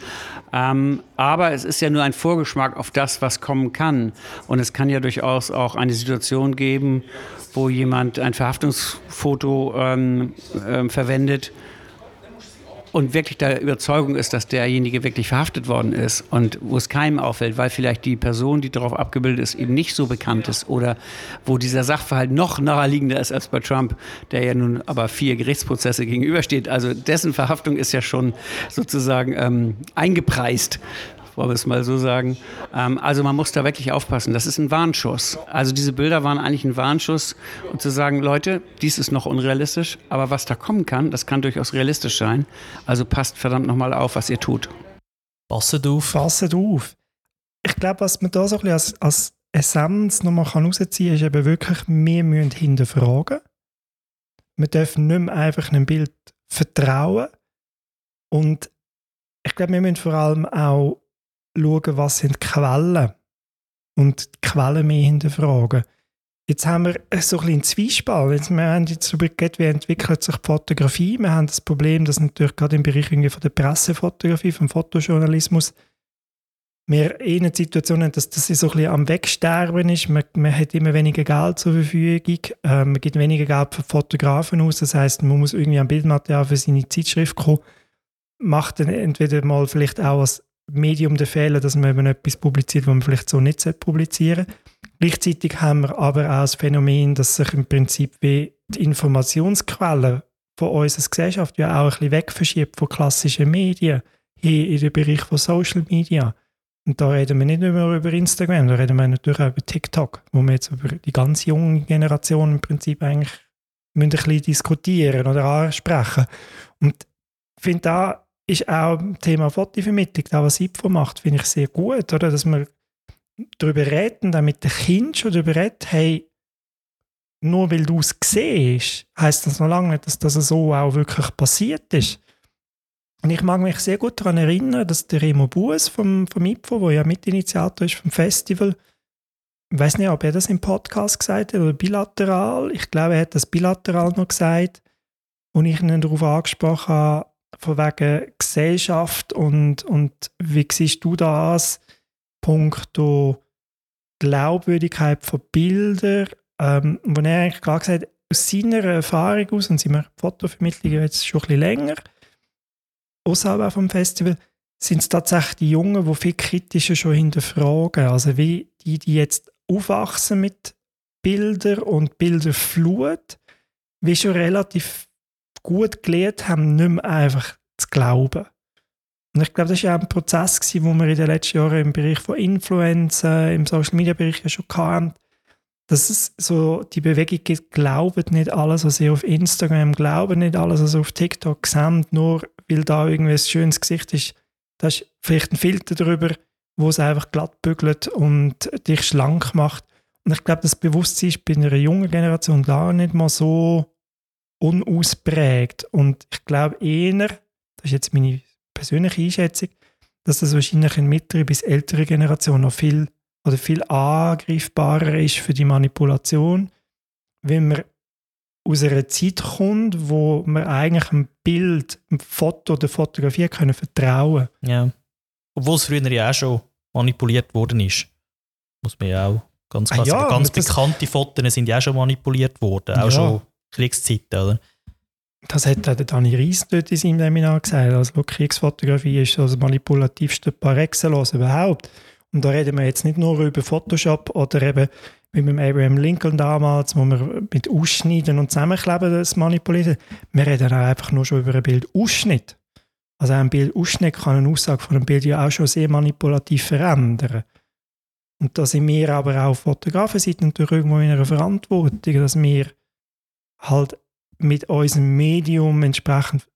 Ähm, aber es ist ja nur ein Vorgeschmack auf das, was kommen kann. Und es kann ja durchaus auch eine Situation geben, wo jemand ein Verhaftungsfoto ähm, ähm, verwendet und wirklich der Überzeugung ist, dass derjenige wirklich verhaftet worden ist und wo es keinem auffällt, weil vielleicht die Person, die darauf abgebildet ist, eben nicht so bekannt ist oder wo dieser Sachverhalt noch naheliegender ist als bei Trump, der ja nun aber vier Gerichtsprozesse gegenübersteht. Also dessen Verhaftung ist ja schon sozusagen ähm, eingepreist wollen wir es mal so sagen. Ähm, also man muss da wirklich aufpassen. Das ist ein Warnschuss. Also diese Bilder waren eigentlich ein Warnschuss, um zu sagen, Leute, dies ist noch unrealistisch, aber was da kommen kann, das kann durchaus realistisch sein. Also passt verdammt nochmal auf, was ihr tut. Passet auf. Passet auf. Ich glaube, was man da so ein bisschen als, als Essenz nochmal rausziehen kann, ist eben wirklich, wir müssen hinterfragen. Wir dürfen nicht mehr einfach einem Bild vertrauen. Und ich glaube, wir müssen vor allem auch schauen, was sind Quellen. und die Quellen mehr hinterfragen. Jetzt haben wir so ein Zwiespalt. Jetzt, wir haben jetzt darüber geredet, wie entwickelt sich die Fotografie. Wir haben das Problem, dass natürlich gerade im Bereich irgendwie von der Pressefotografie, vom Fotojournalismus, wir eh eine Situation haben, dass das so ein bisschen am Wegsterben ist. Man, man hat immer weniger Geld zur Verfügung. Äh, man gibt weniger Geld für Fotografen aus. Das heißt, man muss irgendwie an Bildmaterial für seine Zeitschrift kommen. Macht dann entweder mal vielleicht auch als Medium den Fehler, dass man eben etwas publiziert, was man vielleicht so nicht publizieren sollte. Gleichzeitig haben wir aber auch das Phänomen, dass sich im Prinzip wie die Informationsquellen von unserer Gesellschaft ja auch ein bisschen wegverschiebt von klassischen Medien hier in den Bereich von Social Media. Und da reden wir nicht nur über Instagram, da reden wir natürlich auch über TikTok, wo wir jetzt über die ganz junge Generation im Prinzip eigentlich müssen ein bisschen diskutieren oder ansprechen. Und ich finde, da ist auch das Thema Fotovermittlung, da was IPFO macht, finde ich sehr gut, oder? dass wir darüber reden, dann mit den Kindern schon darüber reden, hey, nur weil du es siehst, heisst das noch lange nicht, dass das so auch wirklich passiert ist. Und ich mag mich sehr gut daran erinnern, dass der Remo Bues vom, vom IPFO, der ja Mitinitiator ist vom Festival, ich weiß nicht, ob er das im Podcast gesagt hat oder bilateral. Ich glaube, er hat das bilateral noch gesagt. Und ich ihn darauf angesprochen habe, von wegen Gesellschaft und, und wie siehst du das? Punkto Glaubwürdigkeit von Bildern, ähm, wo er eigentlich klar gesagt aus seiner Erfahrung aus, und sind wir Fotovermittlung jetzt schon ein bisschen länger, außerhalb vom Festival, sind es tatsächlich die Jungen, die viel kritischer schon hinterfragen. Also wie die, die jetzt aufwachsen mit Bildern und Bilderflut, wie schon relativ gut gelernt haben, nicht mehr einfach zu glauben. Und ich glaube, das war ja ein Prozess, den wir in den letzten Jahren im Bereich von Influencer, im Social Media Bereich ja schon hatten, dass es so die Bewegung gibt, glaubt nicht alles, was ihr auf Instagram glaubt, nicht alles, was ihr auf TikTok seht, nur weil da irgendwie ein schönes Gesicht ist. Da ist vielleicht ein Filter drüber, wo es einfach glatt bügelt und dich schlank macht. Und ich glaube, das Bewusstsein ist bei einer jungen Generation gar nicht mal so unausprägt. Und ich glaube eher, das ist jetzt meine persönliche Einschätzung, dass das wahrscheinlich in mittlere bis ältere Generation noch viel oder viel angreifbarer ist für die Manipulation, wenn man aus einer Zeit kommt, wo man eigentlich ein Bild, ein Foto oder Fotografie können vertrauen Ja. Obwohl es früher ja auch schon manipuliert worden ist. Muss man ja auch ganz klar ah, ja, sagen. Ganz bekannte Fotos sind ja auch schon manipuliert worden. Auch ja. schon Kriegszeiten, oder? Das hat der Dani Reis dort in seinem Seminar gesagt. Also Kriegsfotografie ist das manipulativste par excellence überhaupt. Und da reden wir jetzt nicht nur über Photoshop oder eben wie mit Abraham Lincoln damals, wo wir mit Ausschneiden und Zusammenkleben das manipulieren. Wir reden auch einfach nur schon über ein Bildausschnitt. Also ein Bildausschnitt kann eine Aussage von einem Bild ja auch schon sehr manipulativ verändern. Und da sind wir aber auch Fotografen sind natürlich irgendwo in einer Verantwortung, dass wir halt mit unserem Medium entsprechend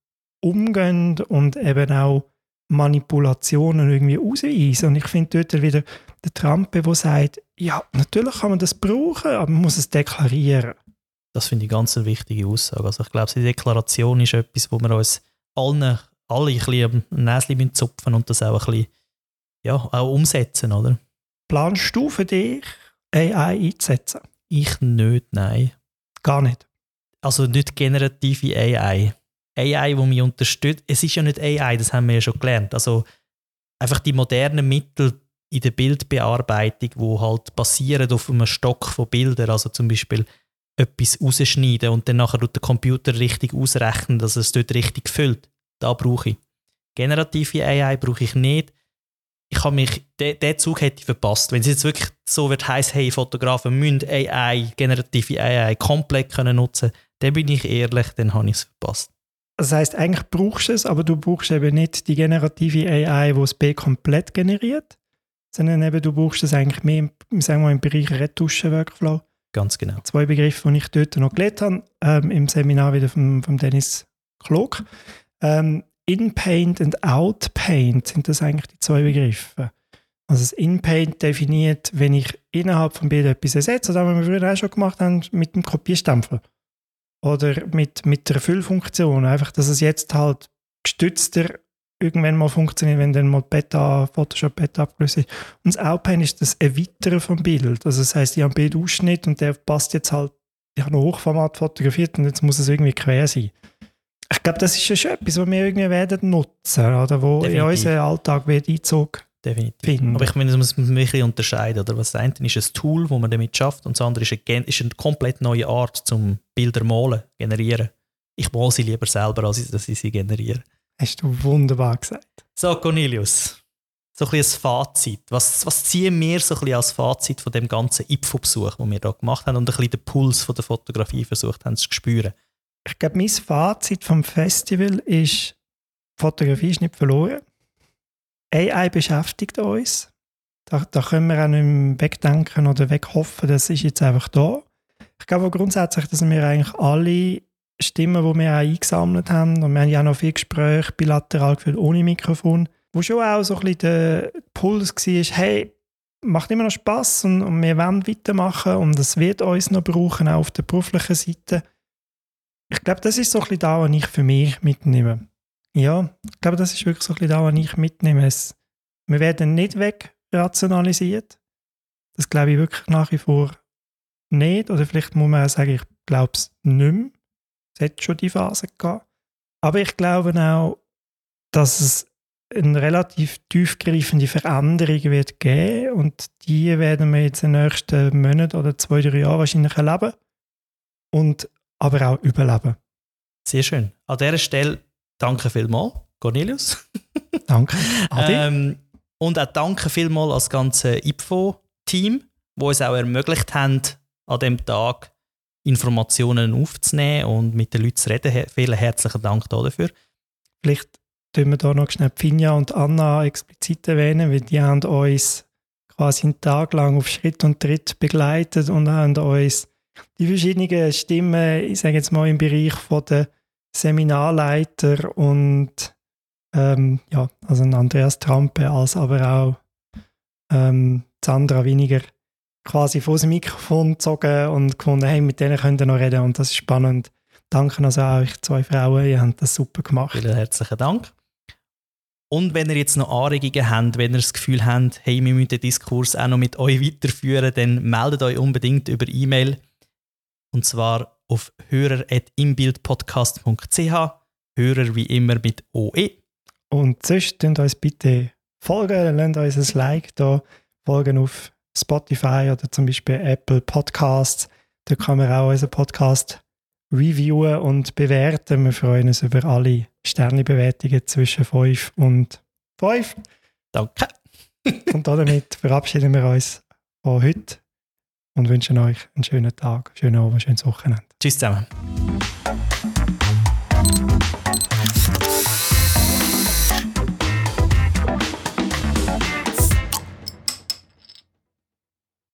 umgehen und eben auch Manipulationen irgendwie ausweisen. Und ich finde dort wieder der Trump, der sagt, ja, natürlich kann man das brauchen, aber man muss es deklarieren. Das finde ich ganz eine wichtige Aussage. Also ich glaube, die Deklaration ist etwas, wo wir uns allen, alle ein bisschen am Näschen zupfen und das auch ein bisschen ja, auch umsetzen, oder? Planst du für dich, AI einzusetzen? Ich nicht, nein. Gar nicht? Also nicht generative AI. AI, die mich unterstützt. Es ist ja nicht AI, das haben wir ja schon gelernt. Also einfach die modernen Mittel in der Bildbearbeitung, wo halt basieren auf einem Stock von Bildern, also zum Beispiel etwas rausschneiden und dann nachher der Computer richtig ausrechnen, dass es dort richtig füllt. Da brauche ich. Generative AI brauche ich nicht. Ich habe mich, den, Zug hätte ich verpasst. Wenn es jetzt wirklich so wird heiß, hey, Fotografen müssen AI, generative AI komplett können nutzen, dann bin ich ehrlich, dann habe ich es verpasst. Das heißt, eigentlich brauchst du es, aber du brauchst eben nicht die generative AI, die das B komplett generiert, sondern eben du brauchst es eigentlich mehr im, sagen wir, im Bereich Retuschen-Workflow. Ganz genau. Zwei Begriffe, die ich dort noch gelernt habe, ähm, im Seminar wieder von, von Dennis Klog. Ähm, In-Paint und Out-Paint sind das eigentlich die zwei Begriffe. Also das In-Paint definiert, wenn ich innerhalb von Bild etwas ersetze, das haben wir früher auch schon gemacht haben, mit dem Kopierstempel oder mit, mit der Füllfunktion. Einfach, dass es jetzt halt gestützter irgendwann mal funktioniert, wenn dann mal Beta, Photoshop Beta abgelöst ist. Und das Outpaint ist das Erweitern vom Bild. Also das heißt, ich habe einen Bildausschnitt und der passt jetzt halt, ich habe noch Hochformat fotografiert und jetzt muss es irgendwie quer sein. Ich glaube, das ist ja schon etwas, was wir irgendwie werden nutzen, oder wo Definitiv. in unseren Alltag wird Einzug Definitiv. finden. Aber ich meine, das muss man wirklich unterscheiden. Oder? Das eine ist ein Tool, das man damit schafft, und das andere ist eine, ist eine komplett neue Art zum Bilder malen, generieren. Ich male sie lieber selber, als dass ich sie generiere. Hast du wunderbar gesagt. So, Cornelius, so ein bisschen ein Fazit. Was, was ziehen wir so ein bisschen als Fazit von dem ganzen IPFO-Besuch, den wir hier gemacht haben und ein bisschen den Puls von der Fotografie versucht haben zu spüren? Ich glaube, mein Fazit vom Festival ist, Fotografie ist nicht verloren. AI beschäftigt uns. Da, da können wir auch nicht mehr wegdenken oder weghoffen, das ist jetzt einfach da. Ich glaube grundsätzlich, dass wir eigentlich alle Stimmen, die wir auch eingesammelt haben, und wir haben ja auch noch viele Gespräche bilateral geführt ohne Mikrofon, wo schon auch so ein bisschen der Puls war, hey, macht immer noch Spass und, und wir wollen weitermachen und das wird uns noch brauchen, auch auf der beruflichen Seite. Ich glaube, das ist so ein bisschen da, was ich für mich mitnehme. Ja, ich glaube, das ist wirklich so ein bisschen da, was ich mitnehme. Es, wir werden nicht wegrationalisiert. Das glaube ich wirklich nach wie vor nicht. Oder vielleicht muss man auch sagen, ich glaube es nicht mehr. Es hat schon die Phase gehabt. Aber ich glaube auch, dass es eine relativ tiefgreifende Veränderung wird geben und die werden wir jetzt in den nächsten Monaten oder zwei, drei Jahren wahrscheinlich erleben und aber auch überleben. Sehr schön. An dieser Stelle danke vielmals, Cornelius. Danke. Adi. Ähm, und auch danke vielmals als ganze IPFO-Team, wo uns auch ermöglicht haben, an dem Tag Informationen aufzunehmen und mit den Leuten zu reden. Vielen herzlichen Dank dafür. Vielleicht tun wir da noch schnell Finja und Anna explizit erwähnen, weil die haben uns quasi einen Tag lang auf Schritt und Tritt begleitet und haben uns die verschiedenen Stimmen, ich sage jetzt mal im Bereich von der Seminarleiter und ähm, ja, also Andreas Trampe, als aber auch ähm, Sandra Winiger quasi vor das Mikrofon gezogen und gefunden, hey, mit denen könnt ihr noch reden und das ist spannend. Danke also auch euch zwei Frauen, ihr habt das super gemacht. Vielen herzlichen Dank. Und wenn ihr jetzt noch Anregungen habt, wenn ihr das Gefühl habt, hey, wir müssen den Diskurs auch noch mit euch weiterführen, dann meldet euch unbedingt über E-Mail. Und zwar auf hörer.imbildpodcast.ch. Hörer wie immer mit OE. Und sonst könnt uns bitte folgen, lasst uns ein Like da, folgen auf Spotify oder zum Beispiel Apple Podcasts. Da kann man auch unseren Podcast reviewen und bewerten. Wir freuen uns über alle Sternebewertungen zwischen 5 und 5. Danke. Und damit verabschieden wir uns von heute und wünschen euch einen schönen Tag, schönen Abend, schönes Wochenende. Tschüss zusammen.